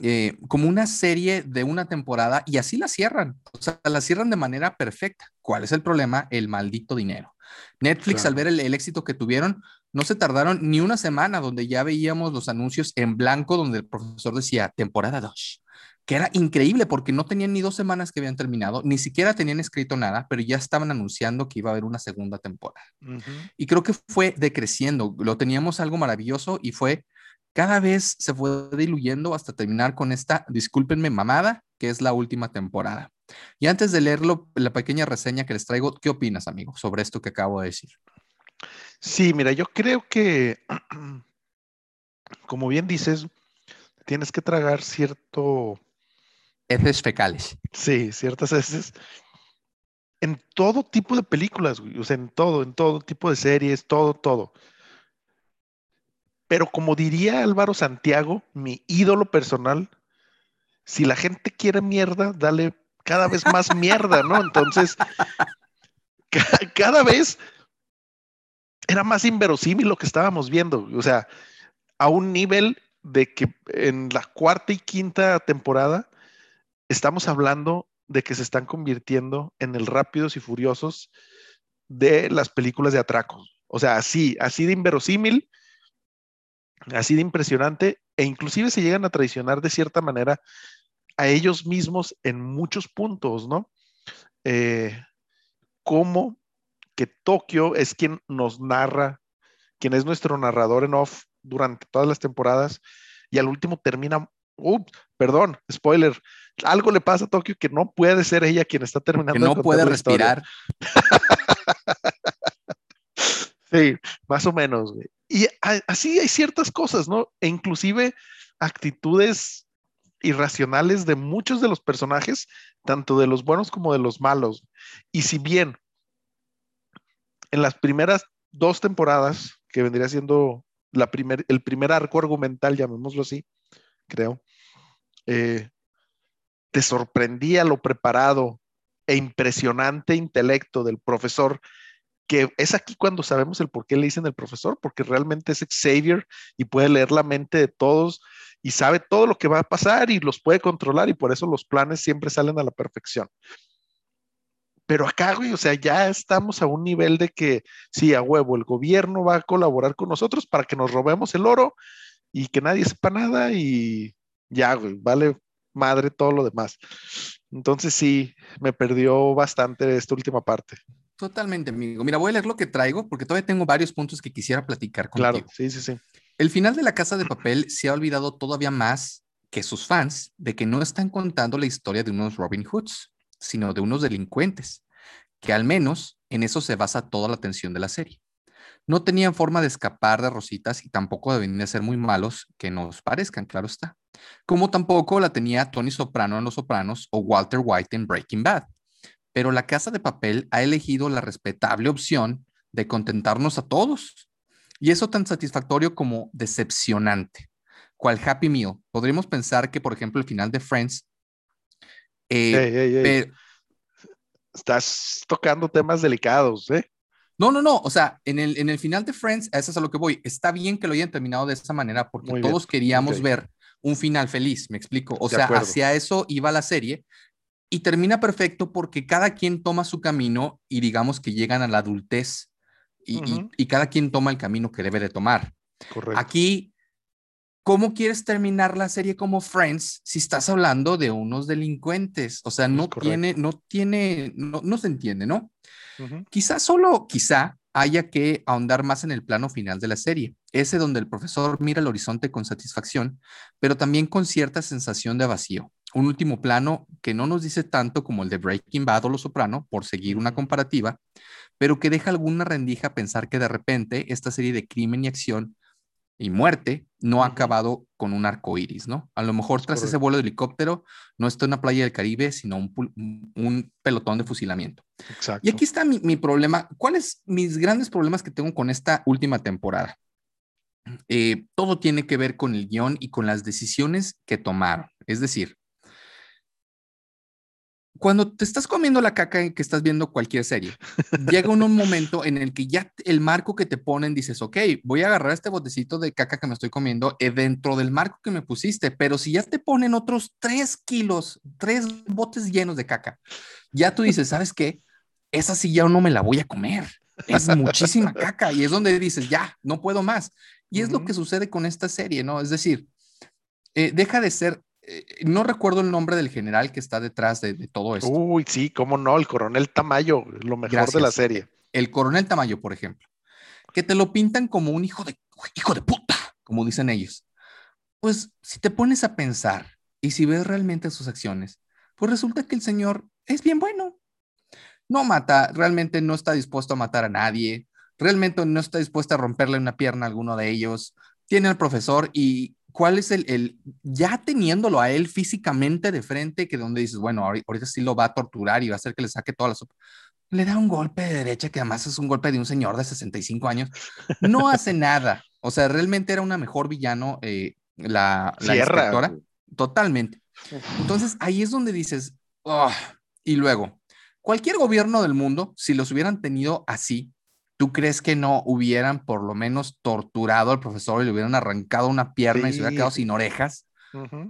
eh, como una serie de una temporada y así la cierran. O sea, la cierran de manera perfecta. ¿Cuál es el problema? El maldito dinero. Netflix, al ver el, éxito que tuvieron, no se tardaron ni una semana donde ya veíamos los anuncios en blanco donde el profesor decía temporada 2, que era increíble porque no tenían ni dos semanas que habían terminado, ni siquiera tenían escrito nada, pero ya estaban anunciando que iba a haber una segunda temporada. Y creo que fue decreciendo, lo teníamos algo maravilloso y fue cada vez se fue diluyendo hasta terminar con esta, discúlpenme, mamada, que es la última temporada. Y antes de leerlo, la pequeña reseña que les traigo, ¿qué opinas, amigo, sobre esto que acabo de decir? Sí, mira, yo creo que, como bien dices, tienes que tragar cierto... Heces fecales. Sí, ciertas heces. En todo tipo de películas, o sea, en todo, en todo tipo de series, todo, todo. Pero como diría Álvaro Santiago, mi ídolo personal, si la gente quiere mierda, dale cada vez más mierda, ¿no? Entonces, cada vez era más inverosímil lo que estábamos viendo. O sea, a un nivel de que en la cuarta y quinta temporada estamos hablando de que se están convirtiendo en el rápidos y furiosos de las películas de atracos. O sea, así, así de inverosímil así de impresionante e inclusive se llegan a traicionar de cierta manera a ellos mismos en muchos puntos, ¿no? Eh, como que Tokio es quien nos narra, quien es nuestro narrador en off durante todas las temporadas y al último termina, ups, perdón, spoiler, algo le pasa a Tokio que no puede ser ella quien está terminando. Que no puede respirar. sí, más o menos. Güey. Y así hay ciertas cosas, ¿no? E inclusive actitudes irracionales de muchos de los personajes, tanto de los buenos como de los malos. Y si bien en las primeras dos temporadas, que vendría siendo la primer, el primer arco argumental, llamémoslo así, creo, eh, te sorprendía lo preparado e impresionante intelecto del profesor que es aquí cuando sabemos el por qué le dicen el profesor, porque realmente es Xavier y puede leer la mente de todos y sabe todo lo que va a pasar y los puede controlar y por eso los planes siempre salen a la perfección. Pero acá, güey, o sea, ya estamos a un nivel de que, sí, a huevo, el gobierno va a colaborar con nosotros para que nos robemos el oro y que nadie sepa nada y ya, güey, vale madre todo lo demás. Entonces sí, me perdió bastante esta última parte. Totalmente, amigo. Mira, voy a leer lo que traigo porque todavía tengo varios puntos que quisiera platicar contigo. Claro, sí, sí, sí. El final de La Casa de Papel se ha olvidado todavía más que sus fans de que no están contando la historia de unos Robin Hoods, sino de unos delincuentes, que al menos en eso se basa toda la atención de la serie. No tenían forma de escapar de Rositas y tampoco de ser muy malos que nos parezcan, claro está. Como tampoco la tenía Tony Soprano en Los Sopranos o Walter White en Breaking Bad. Pero la Casa de Papel ha elegido la respetable opción de contentarnos a todos. Y eso tan satisfactorio como decepcionante. Cual Happy Meal. Podríamos pensar que, por ejemplo, el final de Friends. Eh, Estás tocando temas delicados, ¿eh? No, no, no. O sea, en el, en el final de Friends, eso es a lo que voy. Está bien que lo hayan terminado de esa manera porque todos queríamos ver un final feliz, me explico. O sea, hacia eso iba la serie y termina perfecto porque cada quien toma su camino y digamos que llegan a la adultez y, cada quien toma el camino que debe de tomar. Correcto. Aquí, ¿cómo quieres terminar la serie como Friends si estás hablando de unos delincuentes? O sea, no tiene, no tiene, no, no se entiende, ¿no? Quizá solo, quizá haya que ahondar más en el plano final de la serie, ese donde el profesor mira el horizonte con satisfacción, pero también con cierta sensación de vacío. Un último plano que no nos dice tanto como el de Breaking Bad o Los Soprano, por seguir una comparativa, pero que deja alguna rendija a pensar que de repente esta serie de crimen y acción y muerte no ha acabado con un arco iris, ¿no? A lo mejor tras ese vuelo de helicóptero no está en una playa del Caribe, sino un, pelotón de fusilamiento. Exacto. Y aquí está mi, problema. ¿Cuáles mis grandes problemas que tengo con esta última temporada? Eh, todo tiene que ver con el guion y con las decisiones que tomaron. Es decir, cuando te estás comiendo la caca en que estás viendo cualquier serie, llega un, momento en el que ya el marco que te ponen dices, ok, voy a agarrar este botecito de caca que me estoy comiendo eh, dentro del marco que me pusiste, pero si ya te ponen otros tres kilos, tres botes llenos de caca, ya tú dices, ¿sabes qué? Esa sí ya no me la voy a comer. Es muchísima caca y es donde dices, ya, no puedo más. Y es lo que sucede con esta serie, ¿no? Es decir, eh, deja de ser no recuerdo el nombre del general que está detrás de, todo esto. Uy, sí, cómo no, el coronel Tamayo, lo mejor de la serie. El coronel Tamayo, por ejemplo, que te lo pintan como un hijo de, hijo de puta, como dicen ellos. Pues si te pones a pensar y si ves realmente sus acciones, pues resulta que el señor es bien bueno. No mata, realmente no está dispuesto a matar a nadie, realmente no está dispuesto a romperle una pierna a alguno de ellos. Tiene al profesor y cuál es el, el, ya teniéndolo a él físicamente de frente, que donde dices, bueno, ahorita sí lo va a torturar y va a hacer que le saque toda la sopa, le da un golpe de derecha que además es un golpe de un señor de 65 años, no hace nada. O sea, realmente era una mejor villano eh, la, la inspectora. Totalmente. Entonces ahí es donde dices, oh", y luego, cualquier gobierno del mundo, si los hubieran tenido así, ¿Tú crees que no hubieran por lo menos torturado al profesor y le hubieran arrancado una pierna y se hubiera quedado sin orejas?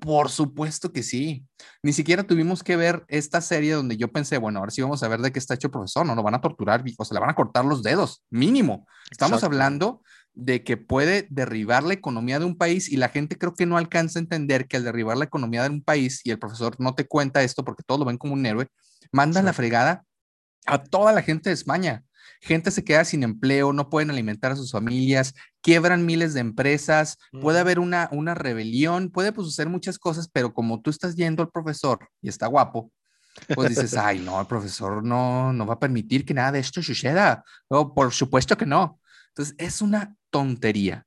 Por supuesto que sí. Ni siquiera tuvimos que ver esta serie donde yo pensé, bueno, ahora sí vamos a ver de qué está hecho el profesor, no lo van a torturar o se le van a cortar los dedos, mínimo. Estamos hablando de que puede derribar la economía de un país y la gente creo que no alcanza a entender que al derribar la economía de un país y el profesor no te cuenta esto porque todos lo ven como un héroe, manda la fregada a toda la gente de España gente se queda sin empleo, no pueden alimentar a sus familias, quiebran miles de empresas, puede haber una, una rebelión, puede pues, suceder muchas cosas, pero como tú estás yendo al profesor y está guapo, pues dices, ay, no, el profesor no, no va a permitir que nada de esto suceda. No, por supuesto que no. Entonces, es una tontería.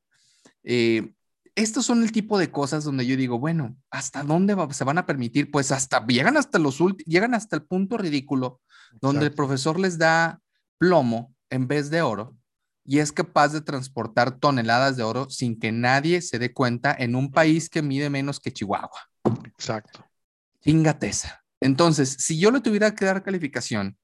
Eh, estos son el tipo de cosas donde yo digo, bueno, ¿hasta dónde se van a permitir? Pues hasta llegan hasta los llegan hasta el punto ridículo donde el profesor les da plomo en vez de oro y es capaz de transportar toneladas de oro sin que nadie se dé cuenta en un país que mide menos que Chihuahua. Exacto. Chingateza. Entonces, si yo le tuviera que dar calificación,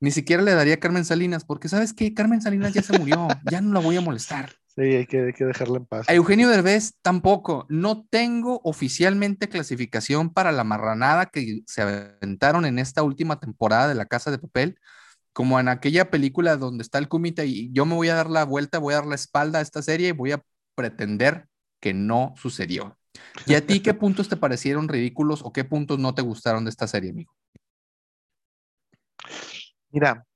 ni siquiera le daría a Carmen Salinas, porque sabes que Carmen Salinas ya se murió, ya no la voy a molestar. Sí, hay que, hay que dejarla en paz. A Eugenio Derbez tampoco. No tengo oficialmente clasificación para la marranada que se aventaron en esta última temporada de La Casa de Papel, como en aquella película donde está el Kumite y yo me voy a dar la vuelta, voy a dar la espalda a esta serie y voy a pretender que no sucedió. ¿Y a ti qué puntos te parecieron ridículos o qué puntos no te gustaron de esta serie, amigo? Mira,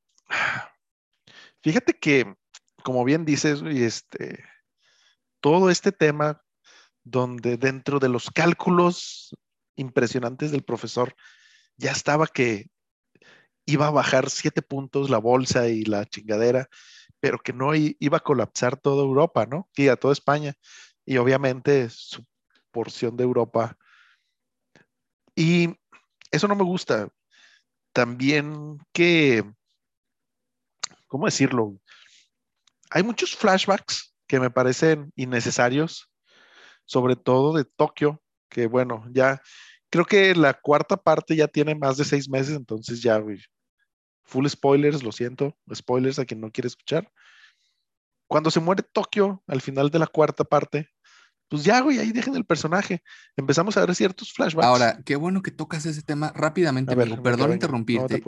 fíjate que, como bien dices, este, todo este tema donde dentro de los cálculos impresionantes del profesor ya estaba que iba a bajar siete puntos la bolsa y la chingadera, pero que no iba a colapsar toda Europa, ¿no? Y a toda España. Y obviamente su porción de Europa. Y eso no me gusta. También que, ¿cómo decirlo? Hay muchos flashbacks que me parecen innecesarios, sobre todo de Tokio, que bueno, ya creo que la cuarta parte ya tiene más de seis meses, entonces ya, full spoilers, lo siento, spoilers a quien no quiere escuchar. Cuando se muere Tokio al final de la cuarta parte, pues ya, güey, ahí dejen el personaje. Empezamos a ver ciertos flashbacks. Ahora, qué bueno que tocas ese tema rápidamente, amigo. Perdón interrumpirte.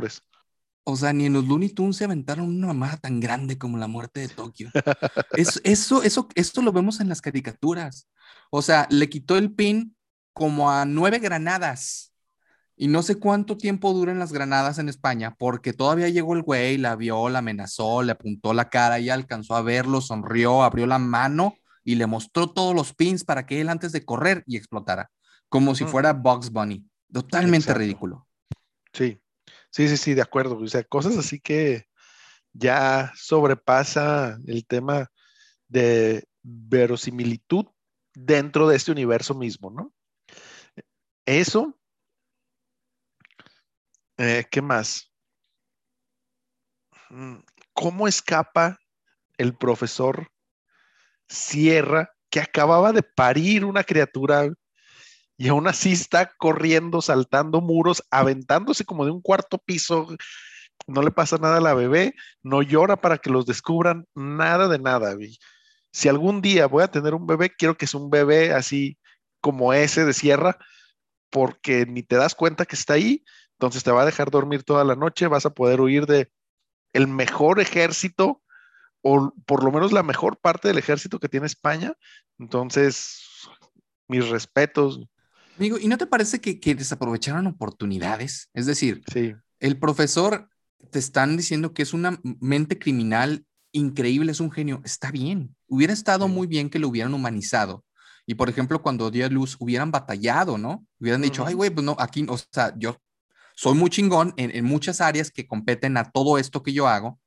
O sea, ni en los Looney Tunes se aventaron una mamada tan grande como la muerte de Tokio. eso, eso, eso, esto lo vemos en las caricaturas. O sea, le quitó el pin como a nueve granadas. Y no sé cuánto tiempo duran las granadas en España, porque todavía llegó el güey, la vio, la amenazó, le apuntó la cara y alcanzó a verlo, sonrió, abrió la mano y le mostró todos los pins para que él antes de correr y explotara, como si fuera Bugs Bunny. Totalmente ridículo. Sí, sí, sí, sí, de acuerdo. O sea, cosas así que ya sobrepasa el tema de verosimilitud dentro de este universo mismo, ¿no? Eso. Eh, ¿Qué más? Mm, ¿Cómo escapa el profesor Sierra, que acababa de parir una criatura y aún así está corriendo, saltando muros, aventándose como de un cuarto piso. No le pasa nada a la bebé, no llora para que los descubran, nada de nada. Si algún día voy a tener un bebé, quiero que sea un bebé así como ese de Sierra, porque ni te das cuenta que está ahí, entonces te va a dejar dormir toda la noche, vas a poder huir de el mejor ejército o por lo menos la mejor parte del ejército que tiene España. Entonces, mis respetos. Amigo, ¿y no te parece que, que desaprovecharon oportunidades? Es decir, el profesor te están diciendo que es una mente criminal increíble, es un genio. Está bien. Hubiera estado muy bien que lo hubieran humanizado. Y por ejemplo, cuando dio luz, hubieran batallado, ¿no? Hubieran dicho, ay, güey, pues no, aquí, o sea, yo soy muy chingón en, en, muchas áreas que competen a todo esto que yo hago,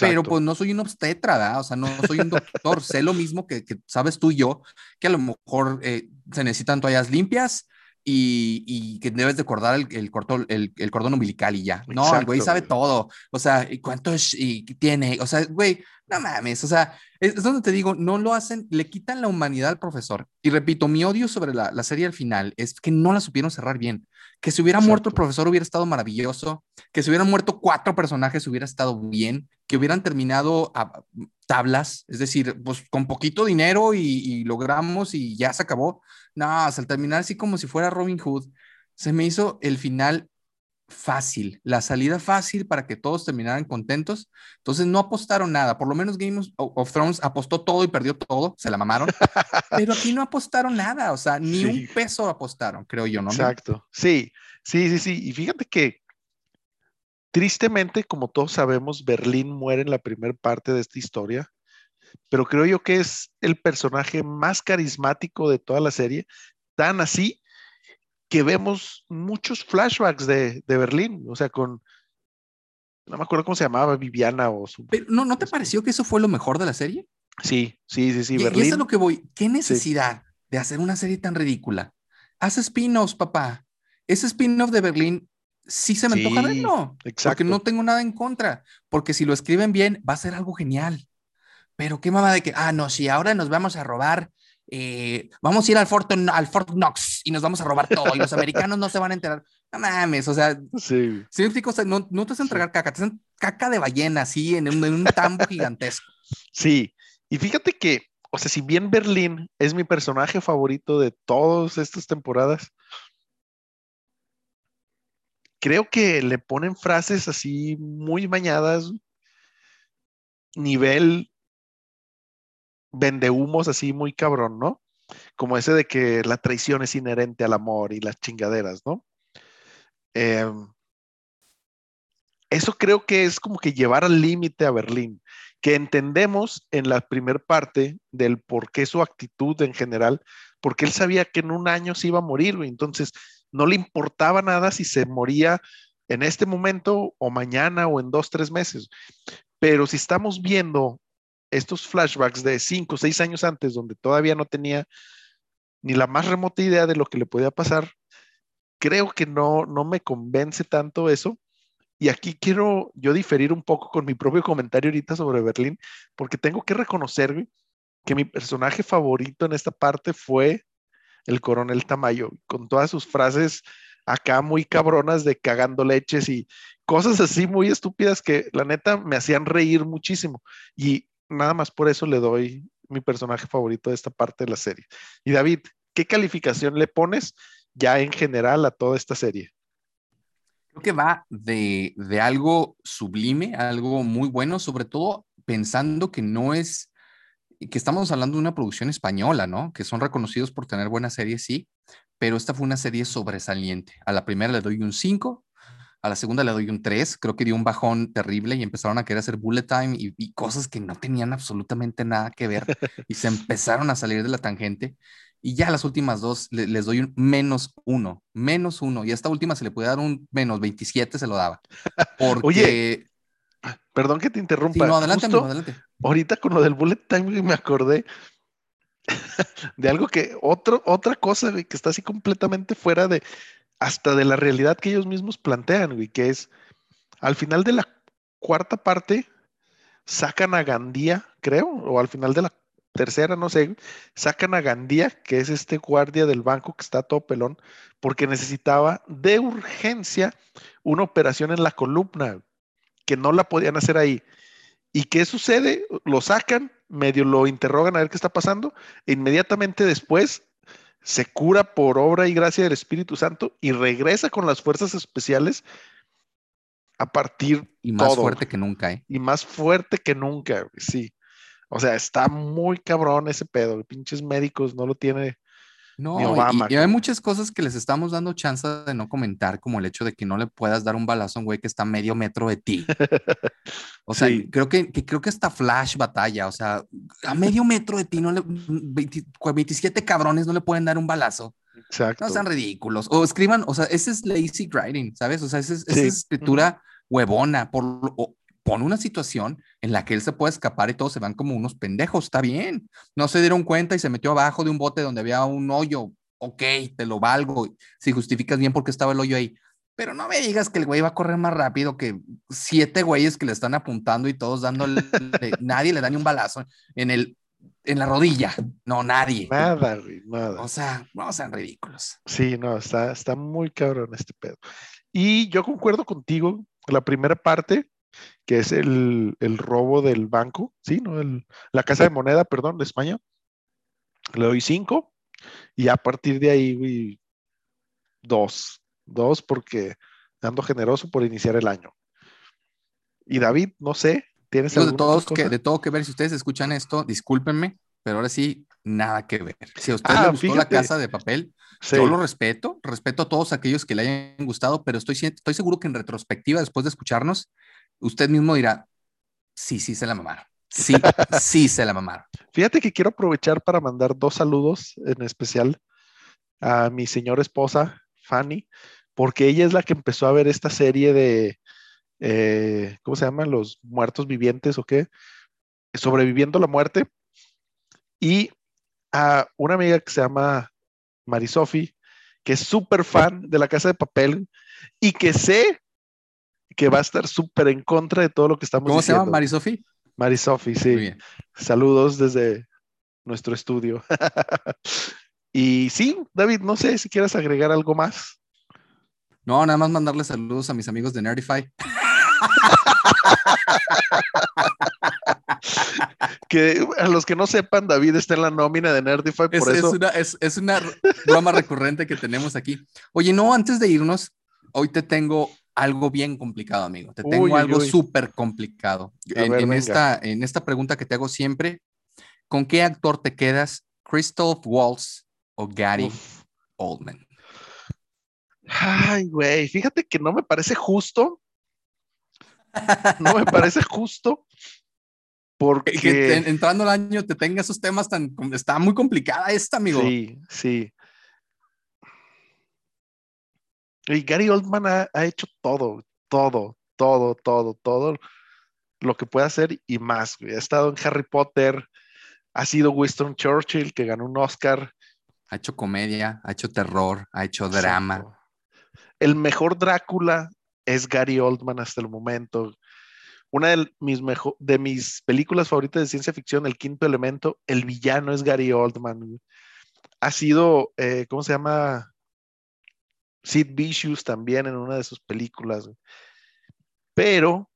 pero pues no soy un obstetra, ¿verdad? O sea, no soy un doctor. sé lo mismo que, sabes tú y yo, que a lo mejor eh, se necesitan toallas limpias y, y, que debes de acordar el, el, el, el, cordón umbilical y ya. No, el güey sabe todo. O sea, ¿cuánto es, y tiene? O sea, güey, no mames. O sea, es, donde te digo, no lo hacen, le quitan la humanidad al profesor. Y repito, mi odio sobre la, la serie al final es que no la supieron cerrar bien. Que si hubiera muerto el profesor hubiera estado maravilloso. Que si hubieran muerto cuatro personajes hubiera estado bien. Que hubieran terminado a tablas, es decir, pues con poquito dinero y, y logramos y ya se acabó. No, al terminar así como si fuera Robin Hood, se me hizo el final fácil, la salida fácil para que todos terminaran contentos. Entonces no apostaron nada, por lo menos Game of Thrones apostó todo y perdió todo, se la mamaron, pero aquí no apostaron nada, o sea, ni un peso apostaron, creo yo, ¿no? Exacto, sí, sí, sí, sí, y fíjate que tristemente, como todos sabemos, Berlín muere en la primera parte de esta historia, pero creo yo que es el personaje más carismático de toda la serie, tan así que vemos muchos flashbacks de, Berlín, o sea, con, no me acuerdo cómo se llamaba, Viviana o su... Pero, ¿no, ¿No te pareció que eso fue lo mejor de la serie? Sí, sí, sí, sí. Y, Berlín. es a lo que voy. ¿Qué necesidad de hacer una serie tan ridícula? Haz spin-offs, papá. Ese spin-off de Berlín sí se me antoja verlo. Exacto. Porque no tengo nada en contra. Porque si lo escriben bien, va a ser algo genial. Pero qué mamá de que, ah, no, si ahora nos vamos a robar eh, vamos a ir al Fort, al Fort Knox y nos vamos a robar todo y los americanos no se van a enterar. No mames, o sea, sí. no, no te vas a entregar caca, te hacen caca de ballena, así, en un, en un tambo gigantesco. Sí, y fíjate que, o sea, si bien Berlín es mi personaje favorito de todas estas temporadas, creo que le ponen frases así muy bañadas, nivel vendehumos así muy cabrón, ¿no? Como ese de que la traición es inherente al amor y las chingaderas, ¿no? Em, eso creo que es como que llevar al límite a Berlín. que entendemos en la primera parte del por qué su actitud en general, porque él sabía que en un año se iba a morir, Entonces, no le importaba nada si se moría en este momento o mañana o en dos, tres meses. Pero si estamos viendo estos flashbacks de cinco, seis años antes, donde todavía no tenía ni la más remota idea de lo que le podía pasar, creo que no, no me convence tanto eso. Y aquí quiero yo diferir un poco con mi propio comentario ahorita sobre Berlín, porque tengo que reconocer que mi personaje favorito en esta parte fue el coronel Tamayo, con todas sus frases acá muy cabronas de cagando leches y cosas así muy estúpidas que la neta me hacían reír muchísimo. Y nada más por eso le doy mi personaje favorito de esta parte de la serie. Y David, ¿qué calificación le pones ya en general a toda esta serie? Creo que va de, algo sublime, algo muy bueno, sobre todo pensando que no es, que estamos hablando de una producción española, ¿no? Que son reconocidos por tener buenas series, sí, pero esta fue una serie sobresaliente. A la primera le doy un 5, a la segunda le doy un 3, creo que dio un bajón terrible y empezaron a querer hacer bullet time y, cosas que no tenían absolutamente nada que ver y se empezaron a salir de la tangente. Y ya las últimas dos les doy un menos uno, menos uno. Y a esta última se le puede dar un menos 27, se lo daba. Porque... Oye, perdón que te interrumpa. no, adelante, adelante. Ahorita con lo del bullet time me acordé de algo que, otro, otra cosa que está así completamente fuera de, hasta de la realidad que ellos mismos plantean, güey, que es, al final de la cuarta parte, sacan a Gandía, creo, o al final de la tercera, no sé, sacan a Gandía, que es este guardia del banco que está todo pelón, porque necesitaba de urgencia una operación en la columna, que no la podían hacer ahí. ¿Y qué sucede? Lo sacan, medio lo interrogan a ver qué está pasando, e inmediatamente después se cura por obra y gracia del Espíritu Santo y regresa con las fuerzas especiales a partir y más fuerte que nunca, ¿eh? Y más fuerte que nunca, sí. O sea, está muy cabrón ese pedo. Pinches médicos no lo tiene no, Y, hay muchas cosas que les estamos dando chance de no comentar, como el hecho de que no le puedas dar un balazo a un güey que está a medio metro de ti. O sea, creo que, creo que hasta Flash batalla, o sea, a medio metro de ti no le 27 cabrones no le pueden dar un balazo. Exacto. No sean ridículos. O escriban, o sea, ese es lazy writing, ¿sabes? O sea, esa es, escritura huevona. Por, pon una situación en la que él se puede escapar y todos se van como unos pendejos, está bien. No se dieron cuenta y se metió abajo de un bote donde había un hoyo. Ok, te lo valgo. Si justificas bien porque estaba el hoyo ahí. Pero no me digas que el güey va a correr más rápido que siete güeyes que le están apuntando y todos dándole. nadie le da ni un balazo en el en la rodilla. No, nadie. Nada, nada. O sea, no sean ridículos. Sí, no, está, está muy cabrón este pedo. Y yo concuerdo contigo, la primera parte, que es el, robo del banco, ¿sí? ¿no? la casa de moneda, perdón, de España. Le doy cinco y a partir de ahí, dos. Dos porque ando generoso por iniciar el año. Y David, no sé, ¿tienes algo de todos que De todo que ver, si ustedes escuchan esto, discúlpenme, pero ahora sí, nada que ver. Si a usted le ah, gustó la casa de papel, yo lo respeto, respeto a todos aquellos que le hayan gustado, pero estoy, estoy seguro que en retrospectiva, después de escucharnos, usted mismo dirá, sí, sí se la mamaron. Sí, sí se la mamaron. Fíjate que quiero aprovechar para mandar dos saludos en especial a mi señora esposa, Fanny, porque ella es la que empezó a ver esta serie de, eh, ¿cómo se llaman? Los muertos vivientes o qué? Sobreviviendo la muerte. Y a una amiga que se llama Marisofi, que es súper fan de la casa de papel y que sé que va a estar súper en contra de todo lo que estamos ¿Cómo se llama Marisofi? Marisofi, sí. Saludos desde nuestro estudio. y sí, David, no sé si quieres agregar algo más. No, nada más mandarle saludos a mis amigos de Nerdify. que a los que no sepan, David está en la nómina de Nerdify, por es, eso. Es una, es, es una broma recurrente que tenemos aquí. Oye, no, antes de irnos, hoy te tengo algo bien complicado, amigo. Te tengo algo súper complicado. En, esta, en esta pregunta que te hago siempre, ¿con qué actor te quedas? ¿Christoph Waltz o Gary Oldman? Ay, güey, fíjate que no me parece justo. No me parece justo Porque que entrando el año te tenga esos temas tan. Está muy complicada esta, amigo. Sí, sí. Y Gary Oldman ha, hecho todo, todo, todo, todo, todo lo que puede hacer y más. Ha estado en Harry Potter, ha sido Winston Churchill, que ganó un Oscar. Ha hecho comedia, ha hecho terror, ha hecho drama. El mejor Drácula es Gary Oldman hasta el momento. Una de mis, de mis películas favoritas de ciencia ficción, El Quinto Elemento, el villano es Gary Oldman. Ha sido, eh, ¿cómo se llama? Sid Vicious también en una de sus películas. Pero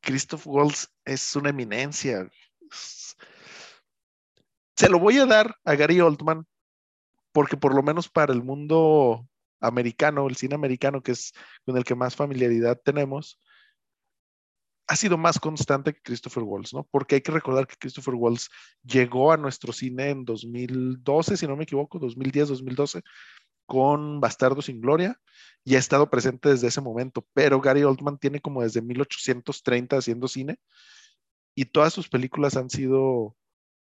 Christoph Waltz es una eminencia. Se lo voy a dar a Gary Oldman porque por lo menos para el mundo americano, el cine americano, que es con el que más familiaridad tenemos, ha sido más constante que Christopher Waltz, ¿no? Porque hay que recordar que Christopher Waltz llegó a nuestro cine en 2012, si no me equivoco, 2010, 2012, con Bastardo sin Gloria y ha estado presente desde ese momento, pero Gary Oldman tiene como desde 1830 haciendo cine y todas sus películas han sido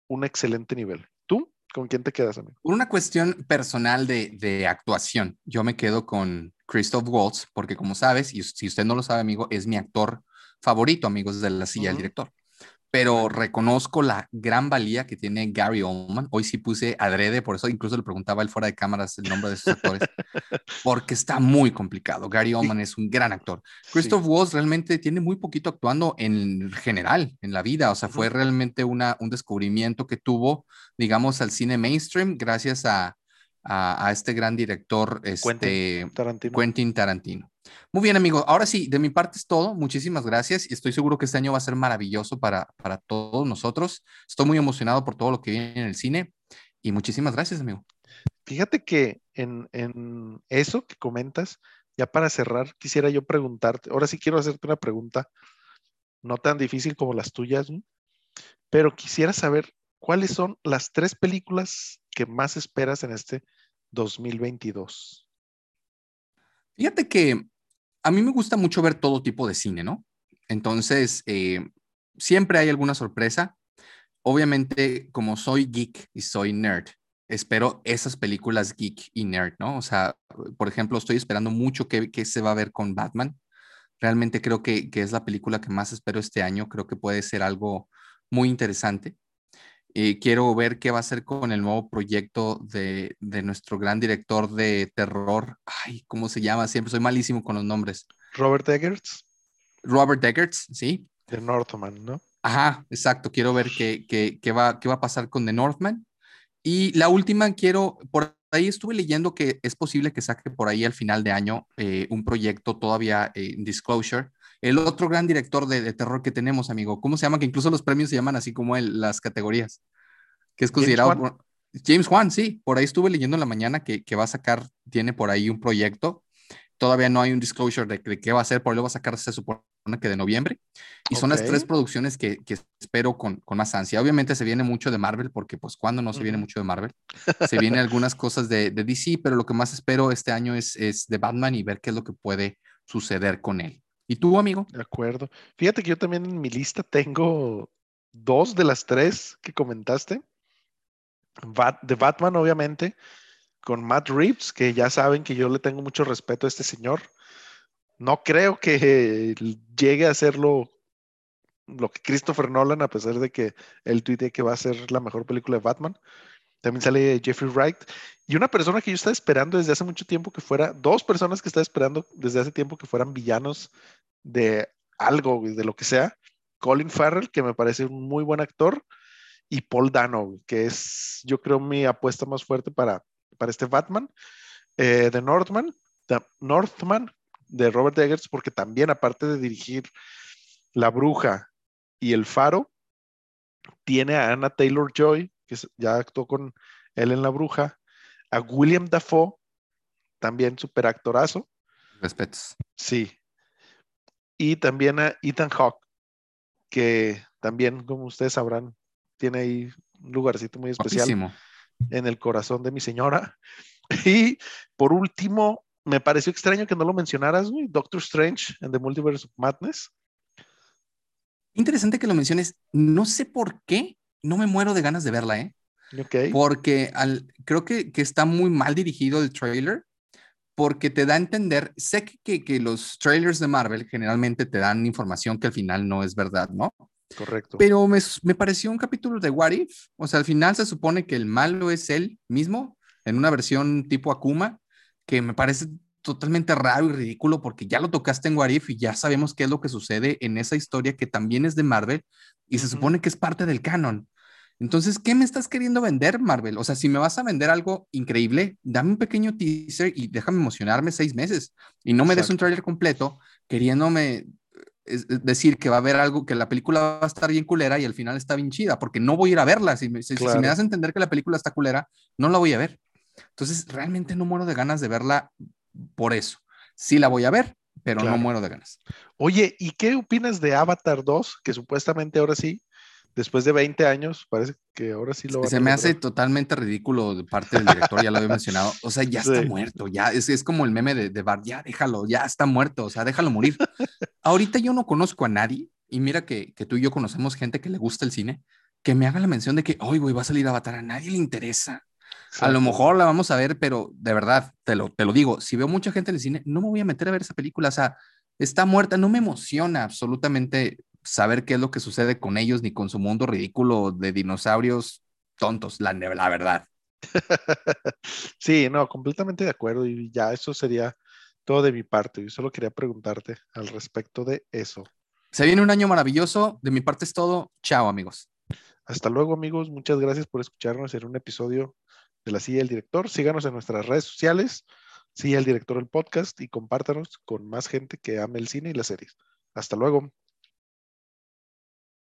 un excelente nivel. ¿Tú? ¿Con quién te quedas, amigo? Por una cuestión personal de, de actuación, yo me quedo con Christoph Waltz, porque como sabes, y si usted no lo sabe, amigo, es mi actor favorito, amigos de la silla del director pero reconozco la gran valía que tiene Gary Oldman. Hoy sí puse adrede, por eso incluso le preguntaba él fuera de cámaras el nombre de sus actores, porque está muy complicado. Gary Oldman es un gran actor. Christoph Waltz realmente tiene muy poquito actuando en general, en la vida, o sea, fue realmente una, un descubrimiento que tuvo, digamos, al cine mainstream gracias a, a, este gran director, este, Quentin Tarantino. Muy bien, amigo. Ahora sí, de mi parte es todo. Muchísimas gracias estoy seguro que este año va a ser maravilloso para, para todos nosotros. Estoy muy emocionado por todo lo que viene en el cine y muchísimas gracias, amigo. Fíjate que en, en eso que comentas, ya para cerrar, quisiera yo preguntarte, ahora sí quiero hacerte una pregunta, no tan difícil como las tuyas, pero quisiera saber cuáles son las tres películas que más esperas en este 2022. Fíjate que a mí me gusta mucho ver todo tipo de cine, ¿no? Entonces, eh, siempre hay alguna sorpresa. Obviamente, como soy geek y soy nerd, espero esas películas geek y nerd, ¿no? O sea, por ejemplo, estoy esperando mucho que, se va a ver con Batman. Realmente creo que, que, es la película que más espero este año. Creo que puede ser algo muy interesante. Eh, quiero ver qué va a hacer con el nuevo proyecto de, nuestro gran director de terror. Ay, ¿cómo se llama? Siempre soy malísimo con los nombres. Robert Eggers. Robert Eggers, sí. De Northman, ¿no? Ajá, exacto. Quiero ver qué, qué, va, qué va a pasar con The Northman. Y la última, quiero, por ahí estuve leyendo que es posible que saque por ahí al final de año eh, un proyecto todavía en disclosure el otro gran director de, terror que tenemos, amigo, ¿cómo se llama? Que incluso los premios se llaman así como él, las categorías, que es considerado... James Juan, sí, por ahí estuve leyendo en la mañana que, va a sacar, tiene por ahí un proyecto, todavía no hay un disclosure de, qué va a hacer, por ahí lo va a sacar, se supone que de noviembre, y son las tres producciones que, espero con, con, más ansia. Obviamente se viene mucho de Marvel, porque pues cuando no se viene mucho de Marvel, se vienen algunas cosas de, de, DC, pero lo que más espero este año es, es de Batman y ver qué es lo que puede suceder con él. ¿Y tú, amigo? De acuerdo. Fíjate que yo también en mi lista tengo dos de las tres que comentaste. de Batman, obviamente, con Matt Reeves, que ya saben que yo le tengo mucho respeto a este señor. No creo que llegue a hacerlo lo que Christopher Nolan, a pesar de que él tuite que va a ser la mejor película de Batman. También sale Jeffrey Wright. Y una persona que yo estaba esperando desde hace mucho tiempo que fuera, dos personas que estaba esperando desde hace tiempo que fueran villanos de algo, de lo que sea. Colin Farrell, que me parece un muy buen actor, y Paul Dano, que es, yo creo, mi apuesta más fuerte para, para este Batman. Eh, de Northman, Northman, de Robert Eggers, porque también, aparte de dirigir La Bruja y El Faro, tiene a Anna Taylor Joy, que ya actuó con él en La Bruja, a William Dafoe, también super actorazo. Respetos. Sí, y también a Ethan Hawke, que también, como ustedes sabrán, tiene ahí un lugarcito muy especial en el corazón de mi señora. Y por último, me pareció extraño que no lo mencionaras, Doctor Strange en The Multiverse of Madness. Interesante que lo menciones. No sé por qué no me muero de ganas de verla, ¿eh? Okay. Porque al, creo que, que, está muy mal dirigido el trailer, porque te da a entender, sé que, que, los trailers de Marvel generalmente te dan información que al final no es verdad, ¿no? Correcto. Pero me, me pareció un capítulo de What If, o sea, al final se supone que el malo es él mismo, en una versión tipo Akuma, que me parece totalmente raro y ridículo porque ya lo tocaste en What If y ya sabemos qué es lo que sucede en esa historia que también es de Marvel y se supone que es parte del canon. Entonces, ¿qué me estás queriendo vender, Marvel? O sea, si me vas a vender algo increíble, dame un pequeño teaser y déjame emocionarme seis meses y no me des un trailer completo queriéndome decir que va a haber algo, que la película va a estar bien culera y al final está bien chida, porque no voy a ir a verla. Si me, si me das a entender que la película está culera, no la voy a ver. Entonces, realmente no muero de ganas de verla por eso. Sí la voy a ver, pero no muero de ganas. Oye, ¿y qué opinas de Avatar 2? Que supuestamente ahora sí, después de 20 años, parece que ahora sí lo va Se me hace totalmente ridículo de parte del director, ya lo había mencionado. O sea, ya está muerto, ya es, es, como el meme de, de Bart, ya déjalo, ya está muerto, o sea, déjalo morir. Ahorita yo no conozco a nadie, y mira que, que, tú y yo conocemos gente que le gusta el cine, que me haga la mención de que, hoy güey, va a salir Avatar, a nadie le interesa. A lo mejor la vamos a ver, pero de verdad, te lo, te lo digo, si veo mucha gente en el cine, no me voy a meter a ver esa película, o sea, está muerta, no me emociona absolutamente saber qué es lo que sucede con ellos ni con su mundo ridículo de dinosaurios tontos, la, la verdad. sí, no, completamente de acuerdo y ya eso sería todo de mi parte. Yo solo quería preguntarte al respecto de eso. Se viene un año maravilloso, de mi parte es todo. Chao amigos. Hasta luego amigos, muchas gracias por escucharnos en un episodio de la silla del director. Síganos en nuestras redes sociales, silla el director del podcast y compártanos con más gente que ame el cine y las series. Hasta luego.